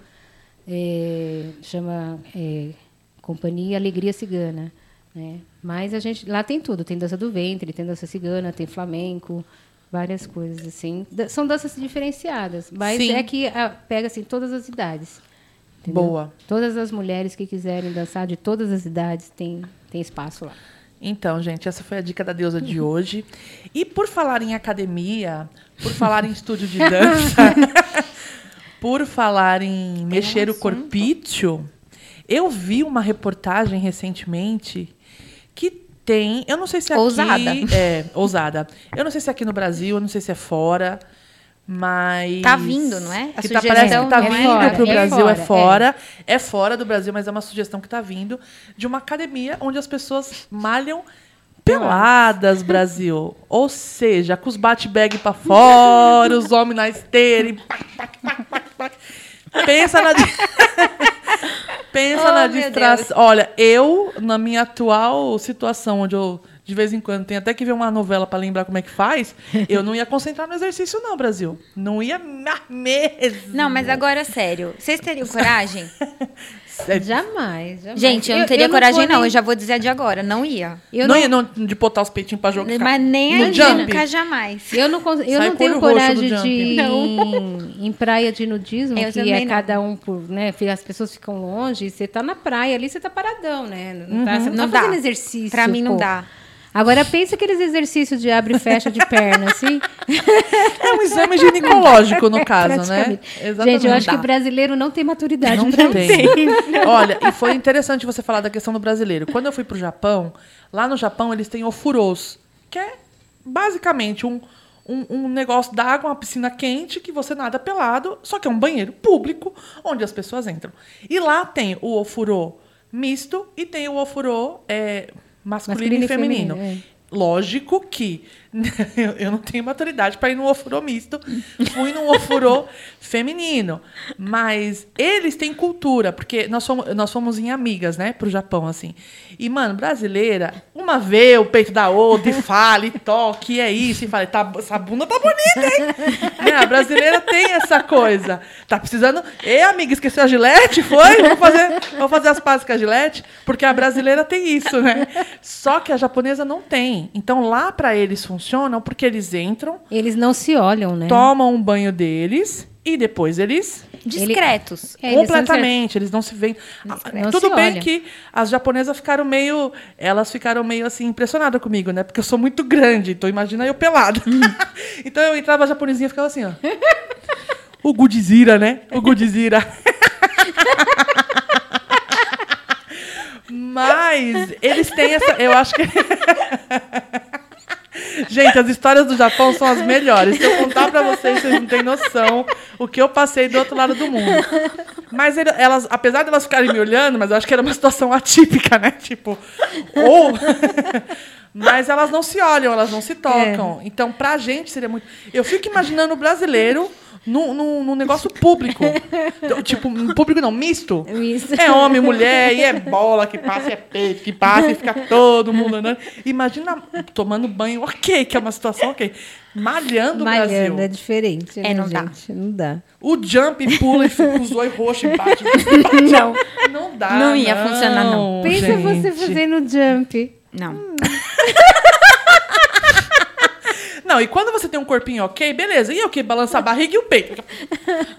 é, chama é, Companhia Alegria Cigana. Né? Mas a gente lá tem tudo, tem dança do ventre, tem dança cigana, tem flamenco, várias coisas assim. Da- são danças diferenciadas, mas Sim. é que ah, pega assim todas as idades. Entendeu? Boa. Todas as mulheres que quiserem dançar de todas as idades tem tem espaço lá. Então, gente, essa foi a dica da deusa de hoje. E por falar em academia, por falar em estúdio de dança, por falar em mexer o corpício, eu vi uma reportagem recentemente que tem, eu não sei se aqui Ousada. é ousada. Eu não sei se é aqui no Brasil, eu não sei se é fora, mas Tá vindo, não é? A que tá, parece que tá é vindo para o é Brasil, é fora, fora. É fora do Brasil, mas é uma sugestão que está vindo de uma academia onde as pessoas malham peladas, Brasil. Ou seja, com os bate-bag para fora, os homens na esteira. e. Pensa na. Pensa Oh, na distração. Olha, eu, na minha atual situação, onde eu de vez em quando tenho até que ver uma novela para lembrar como é que faz, eu não ia concentrar no exercício, não, Brasil. Não ia mesmo. Não, mas agora sério. Vocês teriam coragem? Jamais, jamais. Gente, eu não teria coragem, vou não. nem- Eu já vou dizer a de agora. Não ia. eu não, não, ia não, de botar os peitinhos pra jogar. Mas nem no a nunca, jamais. Eu não, cons- eu Sai não tenho coragem de ir em, em praia de nudismo, Eu que é não. cada um por, né? As pessoas ficam longe, você tá na praia ali, você tá paradão, né? Não tá, você não, Não tá fazendo dá. exercício. Pra mim não pô. dá. Agora pensa aqueles exercícios de abre e fecha de perna, assim. É um exame ginecológico, no caso, né? Praticamente. Gente, eu acho Dá. que o brasileiro não tem maturidade Não pra tem. isso. Olha, e foi interessante você falar da questão do brasileiro. Quando eu fui pro Japão, lá no Japão eles têm ofurôs, que é basicamente um, um, um negócio d'água, uma piscina quente, que você nada pelado, só que é um banheiro público onde as pessoas entram. E lá tem o ofurô misto e tem o ofurô é, masculino, Masculino e feminino. feminino, Lógico que eu, eu não tenho maturidade para ir no ofurô misto, fui no ofurô feminino. Mas eles têm cultura, porque nós fomos, nós fomos em amigas, né, pro Japão, assim. E, mano, brasileira, uma vê o peito da outra e fala, e toque, e é isso, e fala, tá, essa bunda tá bonita, hein? né, a brasileira tem essa coisa. Tá precisando. Ei, amiga, esqueceu a gilete? Foi? Vou fazer, vou fazer as pazes com a gilete? Porque a brasileira tem isso, né? Só que a japonesa não tem. Então lá pra eles funcionam porque eles entram, Eles não se olham, né? tomam um banho deles e depois eles Discretos. É, eles são completamente, eles não se veem. Ah, Não Tudo se bem olham. que as japonesas ficaram meio, elas ficaram meio assim impressionadas comigo, né? Porque eu sou muito grande, então imagina eu pelado. Hum. então eu entrava a japonesinha e ficava assim, ó. O Godzilla, né? O Godzilla. Mas eles têm essa, eu acho que Gente, as histórias do Japão são as melhores. Se eu contar pra vocês, vocês não têm noção o que eu passei do outro lado do mundo. Mas elas, apesar de elas ficarem me olhando, mas eu acho que era uma situação atípica, né? Tipo, ou. Mas elas não se olham, elas não se tocam. Então, pra gente seria muito. Eu fico imaginando o brasileiro num, num, num negócio público. Tipo, um público não, misto. Misto. É homem, mulher, e é bola que passa, e é peito que passa, e fica todo mundo andando. Imagina tomando banho, ok, que é uma situação ok. Malhando o Malhando, é Brasil. diferente, né, É, não dá. gente? Não dá. O jump pula e fica com os olhos roxos e bate. Não. Não dá. Não ia funcionar, não. Pensa você gente. fazendo jump. Não. Não, e quando você tem um corpinho ok, beleza. E o que? Balança a barriga e o peito.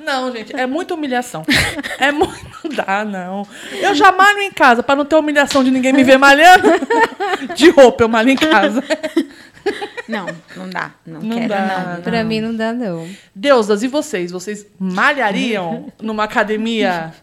Não, gente, é muita humilhação. É muito. Não dá, não. Eu já malho em casa, pra não ter humilhação de ninguém me ver malhando. De roupa, eu malho em casa. Não, não dá. Não, Não quero, dá. não. Pra mim não dá, não. Deusas, e vocês? Vocês malhariam numa academia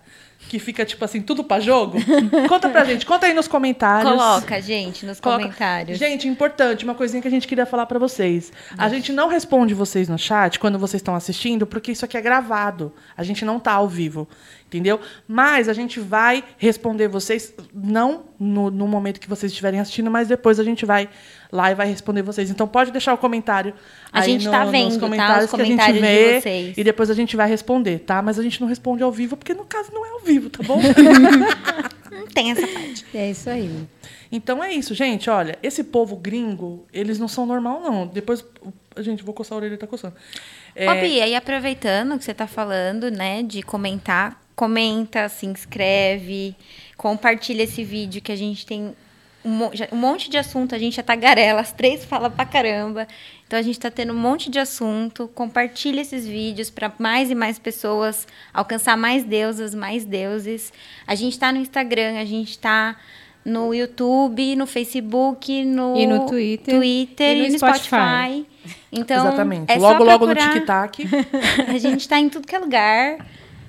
que fica, tipo assim, tudo pra jogo? conta pra gente, conta aí nos comentários. Coloca, gente, nos Coloca- comentários. Gente, importante, uma coisinha que a gente queria falar pra vocês. A gente não responde vocês no chat quando vocês estão assistindo, porque isso aqui é gravado. A gente não tá ao vivo, entendeu? Mas a gente vai responder vocês, não no, no momento que vocês estiverem assistindo, mas depois a gente vai lá e vai responder vocês. Então pode deixar o comentário A aí gente no- tá nos vendo, tá? comentários Os que a gente comentários de vê vocês. e depois a gente vai responder, tá? Mas a gente não responde ao vivo, porque no caso não é ao vivo, tá bom? Não tem essa parte. É isso aí. Então é isso, gente. Olha, esse povo gringo, eles não são normal, não. Depois, a gente, vou coçar a orelha, tá coçando. É, Ô, Bia, e aproveitando que você tá falando, né, de comentar, comenta, se inscreve, compartilha esse vídeo que a gente tem um, um monte de assunto, a gente é tagarela, as três fala pra caramba. Então a gente tá tendo um monte de assunto. Compartilha esses vídeos para mais e mais pessoas alcançar mais deusas, mais deuses. A gente tá no Instagram, a gente tá no YouTube, no Facebook, no, E no Twitter, Twitter e no e no Spotify. Spotify. Então, Exatamente. é só logo, logo no tic-tac. A gente tá em tudo que é lugar.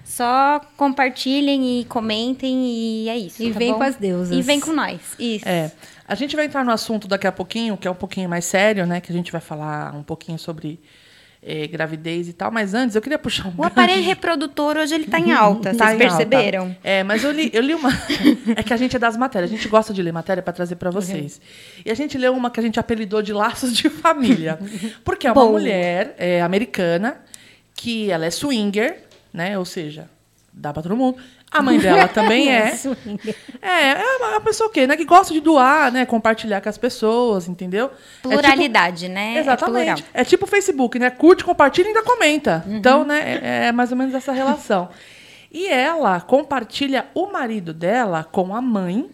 Só compartilhem e comentem e é isso. E tá vem bom? com as deusas. E vem com nós. Isso. É. A gente vai entrar no assunto daqui a pouquinho, que é um pouquinho mais sério, né? Que a gente vai falar um pouquinho sobre eh, gravidez e tal. Mas antes, eu queria puxar um O aparelho reprodutor hoje ele tá em alta, Tá vocês em alta. perceberam? É, mas eu li, eu li uma. é que a gente é das matérias, a gente gosta de ler matéria para trazer para vocês. E a gente leu uma que a gente apelidou de Laços de Família. Porque é uma Boa. mulher é, americana que ela é swinger, né? Ou seja, dá para todo mundo. A mãe dela também é. É, é uma uma pessoa o quê, né? Que gosta de doar, né? Compartilhar com as pessoas, entendeu? É tipo- Pluralidade, né? É Exatamente. plural. É, tipo o Facebook, né? Curte, compartilha e ainda comenta. Então, né, é, é mais ou menos essa relação. E ela compartilha o marido dela com a mãe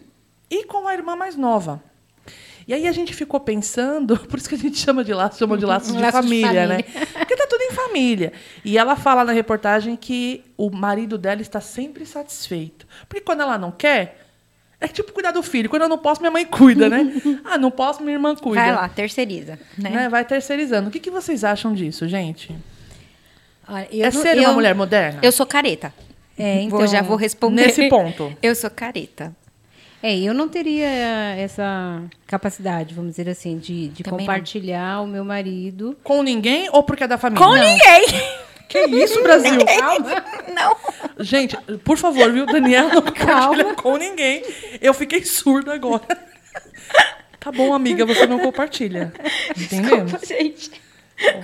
e com a irmã mais nova. E aí a gente ficou pensando, por isso que a gente chama de laços, chama de laços de Laços de família, né? família. Porque tá tudo em família. E ela fala na reportagem que o marido dela está sempre satisfeito. Porque quando ela não quer, é tipo cuidar do filho. Quando eu não posso, minha mãe cuida, né? ah, não posso, minha irmã cuida. Vai lá, terceiriza. Né? Né? Vai terceirizando. O que, que vocês acham disso, gente? Olha, eu é não- ser eu- uma mulher moderna? Eu sou careta. É, Vou- então, já vou responder. Nesse ponto. Eu sou careta. É, eu não teria essa capacidade, vamos dizer assim, de, de Também não. compartilhar o meu marido. Com ninguém ou porque é da família? Com Não. ninguém! Que isso, Brasil? Não. Gente, por favor, viu? Daniela não compartilha com ninguém. Eu fiquei surda agora. Tá bom, amiga, você não compartilha. Entendemos? Gente.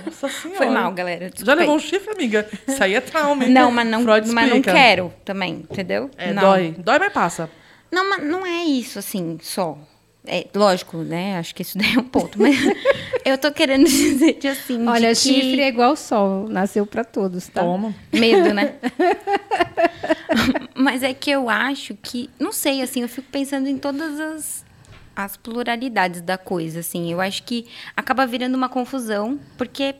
Nossa senhora. Foi mal, galera. Já Desculpa aí. levou um chifre, amiga? Isso aí é trauma, hein? Não, mas não, mas não quero também, entendeu? É, não. dói. Dói, mas passa. Não, mas não é isso, assim, só. É, lógico, né? Acho que isso daí é um ponto. Mas eu tô querendo dizer de assim. Olha, de que... chifre é igual o sol, nasceu para todos, tá? Toma. Medo, né? Mas é que eu acho que. Não sei, assim, eu fico pensando em todas as, as pluralidades da coisa, assim. Eu acho que acaba virando uma confusão, porque,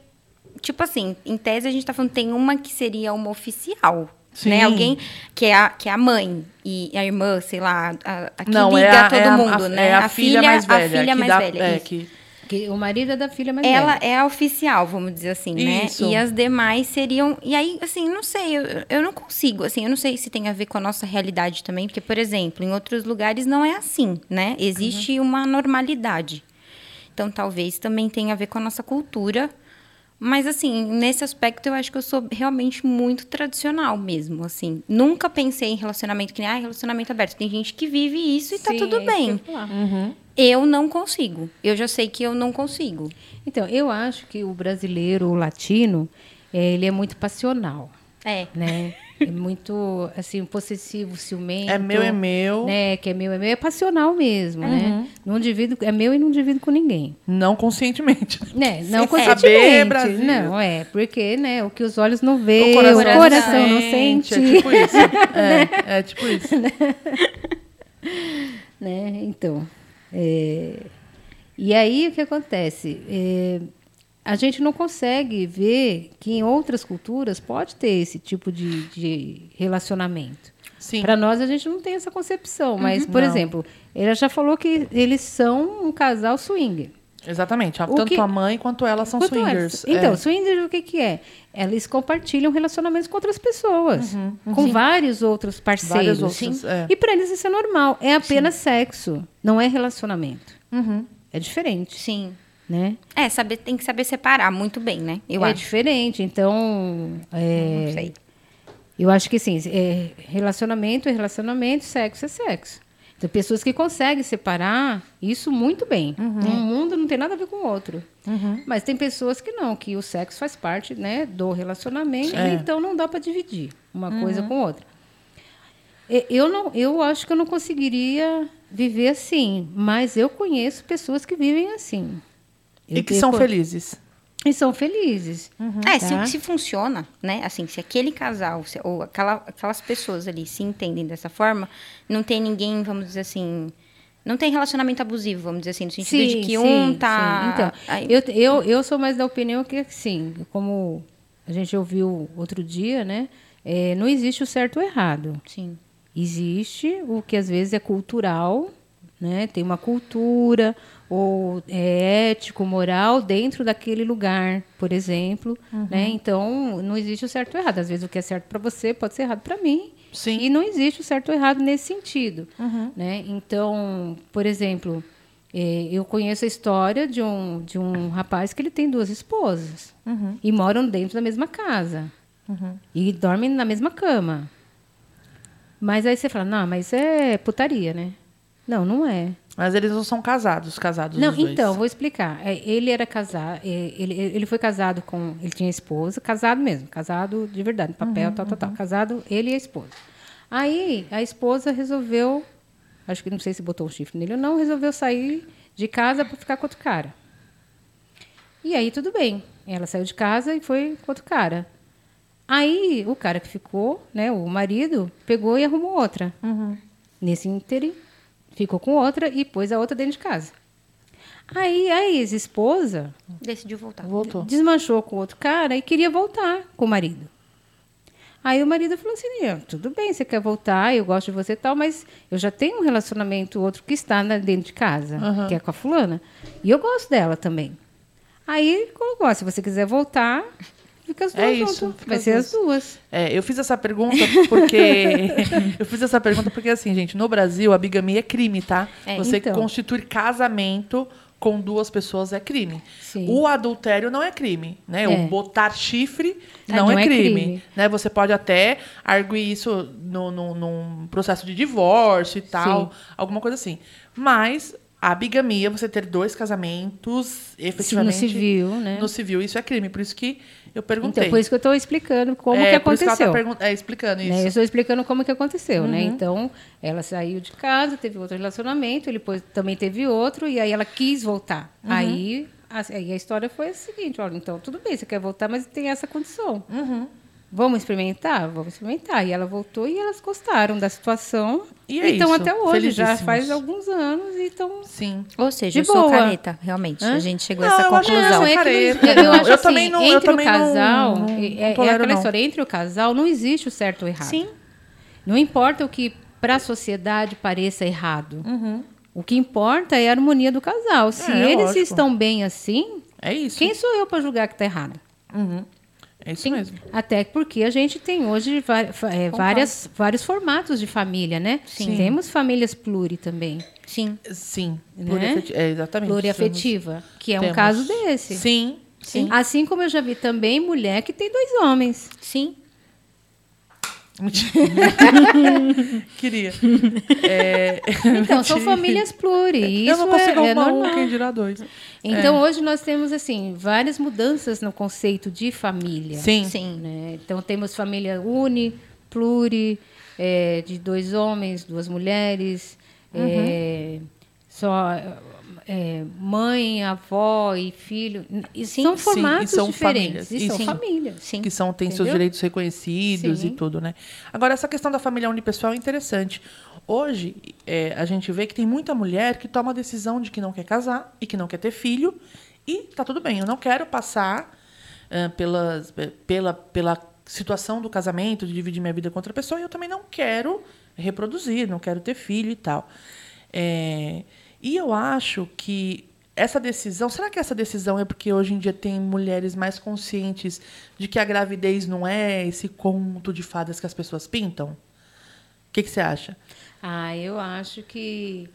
tipo assim, em tese a gente tá falando, tem uma que seria uma oficial. Sim. Né? Alguém que é, a, que é a mãe e a irmã, sei lá, a, a que Não, liga é a, todo é a- mundo, a- né? É a, filha, mais velha. A filha que mais dá- velha. É, que Que o marido é da filha mais Ela velha. é a oficial, vamos dizer assim, Isso. né? E as demais seriam. E aí, assim, não sei, eu, eu não consigo, assim, eu não sei se tem a ver com a nossa realidade também, porque, por exemplo, em outros lugares não é assim, né? Existe uma normalidade. Então, talvez também tenha a ver com a nossa cultura. Mas, assim, nesse aspecto, eu acho que eu sou realmente muito tradicional mesmo, assim. Nunca pensei em relacionamento que nem, ah, relacionamento aberto. Tem gente que vive isso e tá Sim, tudo é eu bem. falar. Eu não consigo. Eu já sei que eu não consigo. Então, eu acho que o brasileiro, o latino, eh, ele é muito passional, É. né? É muito, assim, possessivo, ciumento. é meu, é meu. Né? Que é meu, é meu. É passional mesmo, né? Não divido, é meu e não divido com ninguém. Não conscientemente. Né? Não Sem conscientemente. saber, Brasil. Não, é. Porque, né? O que os olhos não veem, o coração coração, não sente. É tipo isso. É, é tipo isso. né? Então, é, e aí o que acontece? É, a gente não consegue ver que em outras culturas pode ter esse tipo de, de relacionamento. Sim. Para nós a gente não tem essa concepção, mas por Não. exemplo, ela já falou que eles são um casal swing. Exatamente. O Tanto que- a mãe quanto ela são Quanto swingers. elas- Então, É. swingers o que, que é? Eles compartilham relacionamentos com outras pessoas, Uhum, com vários outros parceiros. Outras, é. E para eles isso é normal. É apenas sexo, não é relacionamento. Uhum. É diferente, Sim. Né? É, saber, tem que saber separar muito bem, né? Eu é acho. diferente. Então, é, Não sei. eu acho que assim, é, relacionamento é relacionamento, sexo é sexo. Então, pessoas que conseguem separar isso muito bem. Uhum. Um mundo não tem nada a ver com o outro. Mas tem pessoas que não, que o sexo faz parte né, do relacionamento, É. então não dá para dividir uma Uhum. coisa com outra. E- Eu, não, eu acho que eu não conseguiria viver assim, mas eu conheço pessoas que vivem assim. E que são felizes. E são felizes. É, se, Tá. se funciona, né? Assim, se aquele casal se- ou aquela, aquelas pessoas ali se entendem dessa forma, não tem ninguém, vamos dizer assim. Não tem relacionamento abusivo, vamos dizer assim, no sentido de que um tá. sim. Então, aí- eu, eu, eu sou mais da opinião que, assim, como a gente ouviu outro dia, né? é, não existe o certo ou errado. Sim. Existe o que às vezes é cultural, né? Tem uma cultura ou é ético, moral dentro daquele lugar, por exemplo, Uhum. né? Então não existe o certo ou errado. Às vezes o que é certo para você pode ser errado para mim. Sim. E não existe o certo ou errado nesse sentido, Uhum. né? Então, por exemplo, eh, eu conheço a história de um de um rapaz que ele tem duas esposas Uhum. e moram dentro da mesma casa e dormem na mesma cama. Mas aí você fala, não, mas é putaria, né? Não, não é. Mas eles não são casados, casados Não, dois. então, vou explicar. É, Ele era casado, ele, ele foi casado com. Ele tinha esposa, casado mesmo, casado de verdade, papel, tal, tal, tal. Casado, ele e a esposa. Aí a esposa resolveu, acho que não sei se botou um chifre nele ou não, resolveu sair de casa para ficar com outro cara. E aí tudo bem. Ela saiu de casa e foi com outro cara. Aí o cara que ficou, né, o marido, pegou e arrumou outra. Nesse ínterim, ficou com outra e pôs a outra dentro de casa. Aí a ex-esposa Decidiu voltar. Voltou. desmanchou com outro cara e queria voltar com o marido. Aí o marido falou assim: "Ah, tudo bem, você quer voltar, eu gosto de você e tal, mas eu já tenho um relacionamento outro que está na- dentro de casa, Aham. que é com a fulana, e eu gosto dela também. Aí colocou: "Ó, se você quiser voltar, fica as duas É isso, Vai as ser duas. as duas. É, eu fiz essa pergunta porque. eu fiz essa pergunta porque, assim, gente, no Brasil a bigamia é crime, tá? É, Você então. constituir casamento com duas pessoas é crime. Sim. O adultério não é crime, né? É. O botar chifre Ah, não, não é, é crime, crime. Né? Você pode até arguir isso no, no- num processo de divórcio e tal, alguma coisa assim. Mas a bigamia, você ter dois casamentos efetivamente civil, né? No civil, isso é crime. Por isso que eu perguntei. Então, por isso que eu estou explicando como É, que isso tá aconteceu. pergun- é, explicando isso. Né? Eu estou explicando como que aconteceu, né? Uhum. Então, ela saiu de casa, teve outro relacionamento, ele depois também teve outro, e aí ela quis voltar. Uhum. Aí, a, aí a história foi a seguinte, olha, então tudo bem, você quer voltar, mas tem essa condição. Uhum. Vamos experimentar? Vamos experimentar. E ela voltou e elas gostaram da situação. E é então, isso, até hoje, já faz alguns anos, então... Sim. Ou seja, De eu sou boa. careta, realmente. Hã? A gente chegou Não, a essa eu acho que conclusão. não, é que careta, eu, eu não. acho Eu assim, também não- entre o casal, não- é, não é tolero, aquela não. história, entre o casal não existe o certo ou errado. Sim. Não importa o que para a sociedade pareça errado. Uhum. O que importa é a harmonia do casal. Se É, eles lógico. estão bem assim, É isso. quem sou eu para julgar que está errado? Uhum. É isso mesmo. Até porque a gente tem hoje é, várias, vários formatos de família, né? Sim. Temos famílias pluri também. Sim. Sim. Né? Pluriafeti- É, exatamente. Pluriafetiva, que é um Temos. caso desse. Sim. Sim. Assim como eu já vi também mulher que tem dois homens. Sim. Queria. É, Então, são famílias pluri. eu Isso não consigo é, é arrumar um, normal. quem dirá dois. Então, hoje nós temos, assim, várias mudanças no conceito de família. Sim. Sim. né? Então, temos família uni, pluri, é, de dois homens, duas mulheres, é, só é, mãe, avó e filho. E Sim, são sim, formatos e são diferentes. famílias. E são Isso. famílias. Sim. Que são, têm seus Entendeu? direitos reconhecidos Sim. e tudo, né? Agora, essa questão da família unipessoal é interessante. Hoje, é, a gente vê que tem muita mulher que toma a decisão de que não quer casar e que não quer ter filho. E tá tudo bem, eu não quero passar ah, pelas, pela, pela situação do casamento, de dividir minha vida com outra pessoa, e eu também não quero reproduzir, não quero ter filho e tal. É, e eu acho que essa decisão, será que essa decisão é porque hoje em dia tem mulheres mais conscientes de que a gravidez não é esse conto de fadas que as pessoas pintam? O que, que você acha? Ah, eu acho que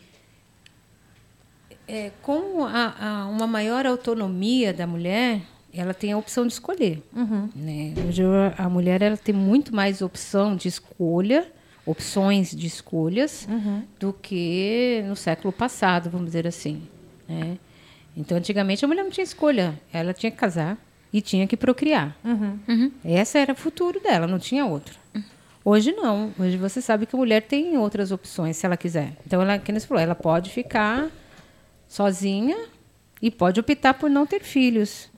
é, com a, a, uma maior autonomia da mulher, ela tem a opção de escolher. Uhum. Né? Hoje a mulher ela tem muito mais opção de escolha, opções de escolhas, Uhum. do que no século passado, vamos dizer assim. Né? Então, antigamente a mulher não tinha escolha, ela tinha que casar e tinha que procriar. Uhum. Essa era o futuro dela, não tinha outro. Hoje não. Hoje você sabe que a mulher tem outras opções, se ela quiser. Então, ela, como você falou, ela pode ficar sozinha e pode optar por não ter filhos,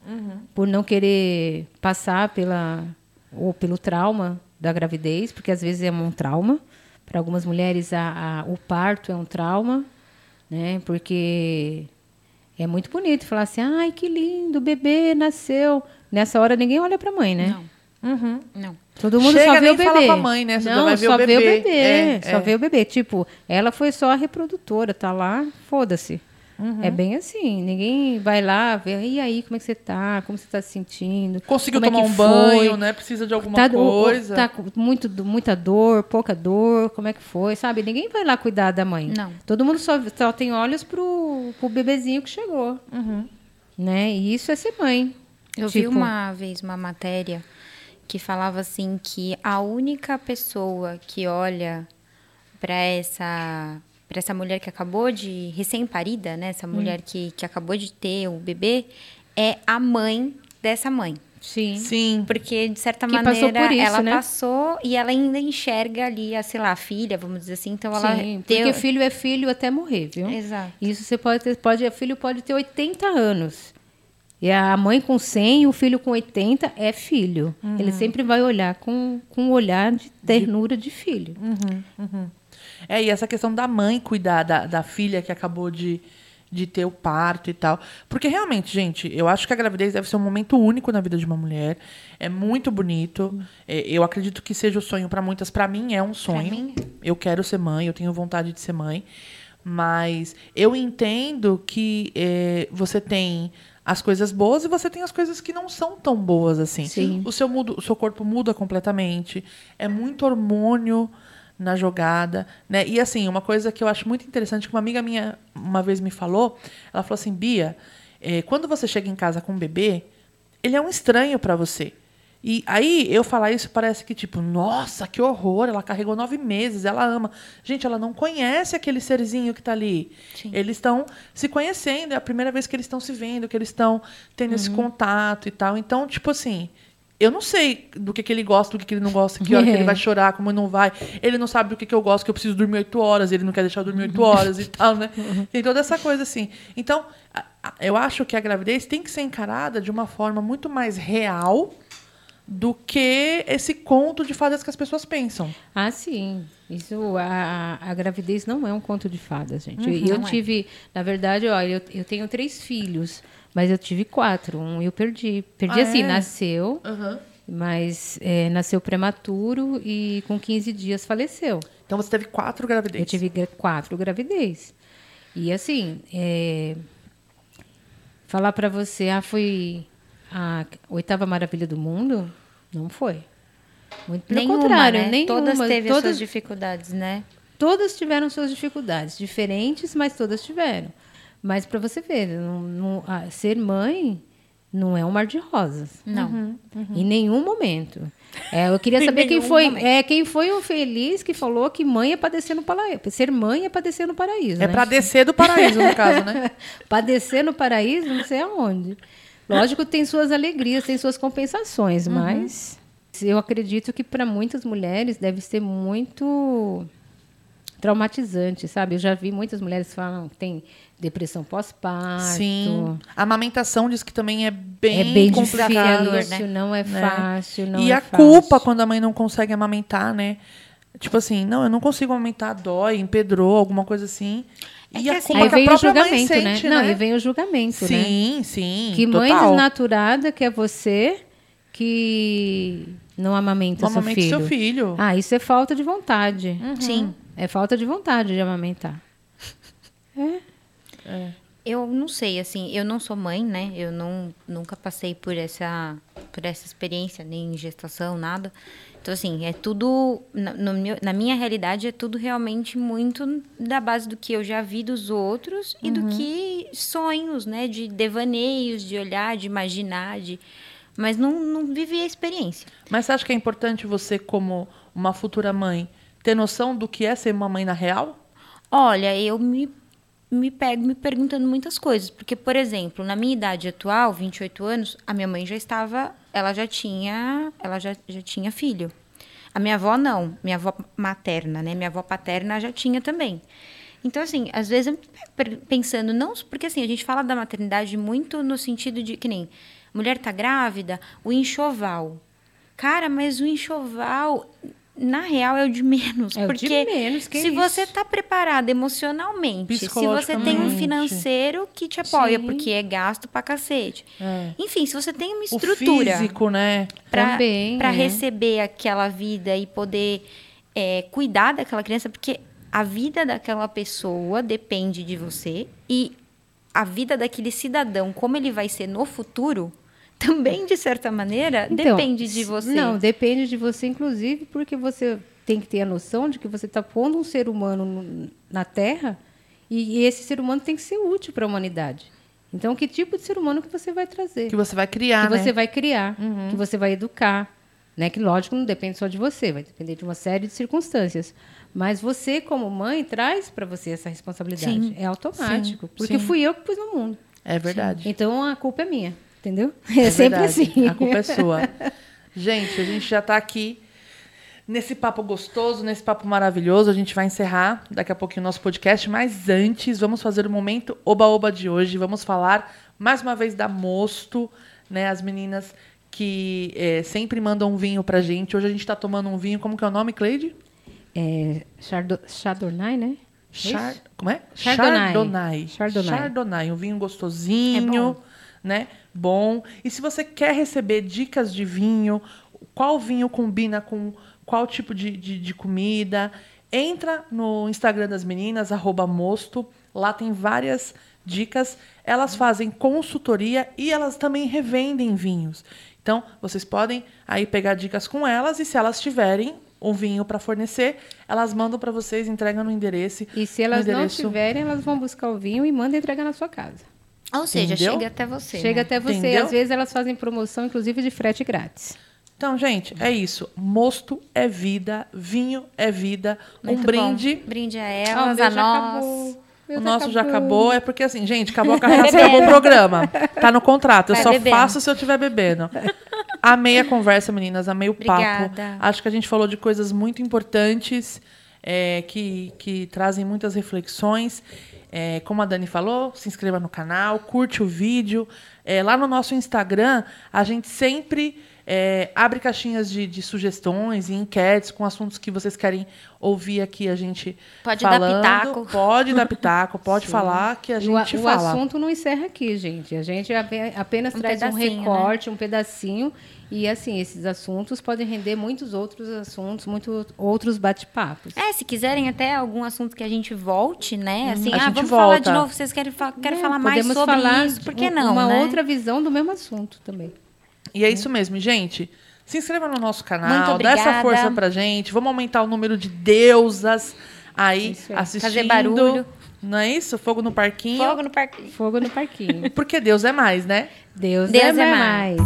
por não querer passar pela ou pelo trauma da gravidez, porque às vezes é um trauma. Para algumas mulheres, a, a- o parto é um trauma, né? Porque é muito bonito falar assim, ai, que lindo, o bebê nasceu. Nessa hora ninguém olha para a mãe, né? Não, Uhum. não. Todo mundo Chega, só vê o bebê. fala pra mãe, né? Você Não, só só o vê o bebê. bebê. É, só é. vê o bebê. Tipo, ela foi só a reprodutora, tá lá, foda-se. Uhum. É bem assim. Ninguém vai lá ver, e aí, como é que você tá? Como você tá se sentindo? Conseguiu Como é tomar que um banho, foi? né? Precisa de alguma Tá, coisa. tá com muito, muita dor, pouca dor, como é que foi, sabe? Ninguém vai lá cuidar da mãe. Não. Todo mundo só, só tem olhos pro, pro bebezinho que chegou. Uhum. Né? E isso é ser mãe. Eu vi Tipo, uma vez uma matéria que falava assim que a única pessoa que olha para essa para essa mulher que acabou de recém-parida, né, essa mulher que, que acabou de ter o bebê, é a mãe dessa mãe. Sim. Sim. Porque, de certa Que passou maneira, por isso, ela né? passou e ela ainda enxerga ali, a, sei lá, a filha, vamos dizer assim. Então, ela Sim, deu... porque filho é filho até morrer, viu? Exato. Isso você pode ter, pode, o filho pode ter 80 anos. E a mãe com 100 e o filho com 80 é filho. Ele sempre vai olhar com, com um olhar de ternura de filho. É, e essa questão da mãe cuidar da, da filha que acabou de, de ter o parto e tal. Porque realmente, gente, eu acho que a gravidez deve ser um momento único na vida de uma mulher. É muito bonito. É, eu acredito que seja o sonho para muitas. Para mim é um sonho. mim? Eu quero ser mãe, eu tenho vontade de ser mãe. Mas eu entendo que é, você tem as coisas boas e você tem as coisas que não são tão boas assim. Sim. O seu, mudo- o seu corpo muda completamente. É muito hormônio na jogada, né? E assim, uma coisa que eu acho muito interessante que uma amiga minha uma vez me falou, ela falou assim, Bia, eh, quando você chega em casa com um bebê, ele é um estranho para você. E aí eu falar isso parece que tipo, nossa, que horror, ela carregou nove meses, ela ama. Gente, ela não conhece aquele serzinho que tá ali. Eles estão se conhecendo, é a primeira vez que eles estão se vendo, que eles estão tendo esse contato e tal. Então, tipo assim, eu não sei do que, que ele gosta, do que, que ele não gosta, que hora que ele vai chorar, como não vai. Ele não sabe do que, que eu gosto, que eu preciso dormir oito horas, ele não quer deixar eu dormir oito horas e tal, né? Tem toda essa coisa assim. Então, eu acho que a gravidez tem que ser encarada de uma forma muito mais real do que esse conto de fadas que as pessoas pensam. Ah, sim. Isso, a, a gravidez não é um conto de fadas, gente. Uhum, eu é. tive, na verdade, olha, eu, eu tenho três filhos, mas eu tive quatro. Um eu perdi. Perdi Ah, assim, é? nasceu, mas é, nasceu prematuro e com 15 dias faleceu. Então você teve quatro gravidez. Eu tive quatro gravidez. E assim, é, falar pra você, ah, foi a oitava maravilha do mundo? Não foi. Muito pelo Nenhuma, contrário, né? nenhuma. Todas teve as todas, suas dificuldades, né? todas tiveram suas dificuldades, diferentes, mas todas tiveram. Mas para você ver, não- não- ah, ser mãe não é um mar de rosas. Não. Em nenhum momento. É, eu queria saber quem foi, momento. é, quem foi o feliz que falou que mãe é padecer no paraíso. Ser mãe é padecer no paraíso. É né? pra descer do paraíso, no caso, né? Padecer no paraíso, não sei aonde. Lógico que tem suas alegrias, tem suas compensações, mas eu acredito que para muitas mulheres deve ser muito traumatizante, sabe? Eu já vi muitas mulheres falam que tem depressão pós-parto. Sim. A amamentação diz que também é bem, É bem complicado. difícil, não é né? fácil, não e é a fácil. culpa quando a mãe não consegue amamentar, né? Tipo assim, não, eu não consigo amamentar, dói, empedrou, alguma coisa assim. É e assim, culpa Aí que a vem o própria mãe julgamento, sente, né? né? Não, e vem o julgamento, né? Sim, sim. Que mãe total. desnaturada que é você que não amamenta Não seu amamente filho. seu filho. Ah, isso é falta de vontade. Sim. É falta de vontade de amamentar. É. Eu não sei, assim, eu não sou mãe, né? Eu não, nunca passei por essa, por essa experiência, nem gestação, nada. Então, assim, é tudo, na, no meu- na minha realidade, é tudo realmente muito da base do que eu já vi dos outros e do que sonhos, né? De devaneios, de olhar, de imaginar, de... Mas não, não vivi a experiência. Mas você acha que é importante você, como uma futura mãe, ter noção do que é ser uma mãe na real? Olha, eu me, me pego me perguntando muitas coisas. Porque, por exemplo, na minha idade atual, 28 anos, a minha mãe já estava. Ela já tinha. Ela já, já tinha filho. A minha avó não. Minha avó materna, né? Minha avó paterna já tinha também. Então, assim, às vezes eu me pego pensando, não. Porque assim, a gente fala da maternidade muito no sentido de que nem mulher tá grávida, o enxoval. Cara, mas o enxoval, na real, é o de menos. É o de porque menos, se isso? você tá preparado emocionalmente, se você tem um financeiro que te apoia, Sim. porque é gasto pra cacete. É. Enfim, se você tem uma O estrutura físico, né? Também, para né? receber aquela vida e poder é, cuidar daquela criança, porque a vida daquela pessoa depende de você e a vida daquele cidadão, como ele vai ser no futuro, também de certa maneira Então, depende de você. Não, depende de você, inclusive, porque você tem que ter a noção de que você está pondo um ser humano no- na Terra e, e esse ser humano tem que ser útil para a humanidade. Então, que tipo de ser humano que você vai trazer? Que você vai criar, que né? você vai criar, que você vai educar, né? Que lógico não depende só de você, vai depender de uma série de circunstâncias. Mas você como mãe traz para você essa responsabilidade. Sim. É automático, Sim, porque sim. fui eu que pus no mundo. É verdade. Então a culpa é minha, entendeu? É É, sempre verdade. assim. A culpa é sua. Gente, a gente já tá aqui nesse papo gostoso, nesse papo maravilhoso. A gente vai encerrar daqui a pouquinho o nosso podcast, mas antes vamos fazer o momento oba-oba de hoje. Vamos falar mais uma vez da Mosto, né? As meninas que eh, sempre mandam um vinho pra gente. Hoje a gente tá tomando um vinho, como que é o nome, Cleide? É, Chardo- Chardonnay, né? Char... Como é? Chardonnay. Chardonnay. Chardonnay. Chardonnay, um vinho gostosinho, É bom. Né? Bom. E se você quer receber dicas de vinho, qual vinho combina com qual tipo de, de, de comida, entra no Instagram das meninas, arroba mosto. Lá tem várias dicas. Elas fazem consultoria e elas também revendem vinhos. Então, vocês podem aí pegar dicas com elas e se elas tiverem um vinho para fornecer, elas mandam para vocês, entregam no endereço. E se elas não endereço- tiverem, elas vão buscar o vinho e mandam entregar na sua casa. Ou seja, Entendeu? chega até você. Chega né? até você. Entendeu? Às vezes elas fazem promoção, inclusive, de frete grátis. Então, gente, é isso. Mosto é vida, vinho é vida. Muito um bom. brinde. Brinde a Ah, elas, a nós. acabou. Meu O nosso já acabou. É porque, assim, gente, acabou a cachaça, acabou o programa. Tá no contrato. Eu Vai só bebendo. faço se eu estiver bebendo. Amei a conversa, meninas. Amei o papo. Obrigada. Acho que a gente falou de coisas muito importantes é, que, que trazem muitas reflexões. É, como a Dani falou, se inscreva no canal, curte o vídeo. É, lá no nosso Instagram, a gente sempre é, abre caixinhas de, de sugestões e enquetes com assuntos que vocês querem ouvir aqui a gente Pode dar falando. pitaco. Pode dar pitaco, pode Sim. falar que a o, gente o fala. assunto não encerra aqui, gente. A gente ape- apenas Um traz um pedacinho, recorte, um pedacinho. E, assim, esses assuntos podem render muitos outros assuntos, muitos outros bate-papos. É, se quiserem até algum assunto que a gente volte, né? Assim, A ah, gente vamos falar de volta. novo, vocês querem, fa querem É, falar mais podemos sobre falar isso, por que não, Uma né? outra visão do mesmo assunto também. E é isso mesmo, gente. Se inscreva no nosso Muito canal, dá essa força pra gente. Vamos aumentar o número de deusas aí Isso aí. assistindo. Fazer barulho. Não é isso? Fogo no parquinho. Fogo no parquinho. Fogo no parquinho. Porque Deus é mais, né? Deus, Deus é, é mais.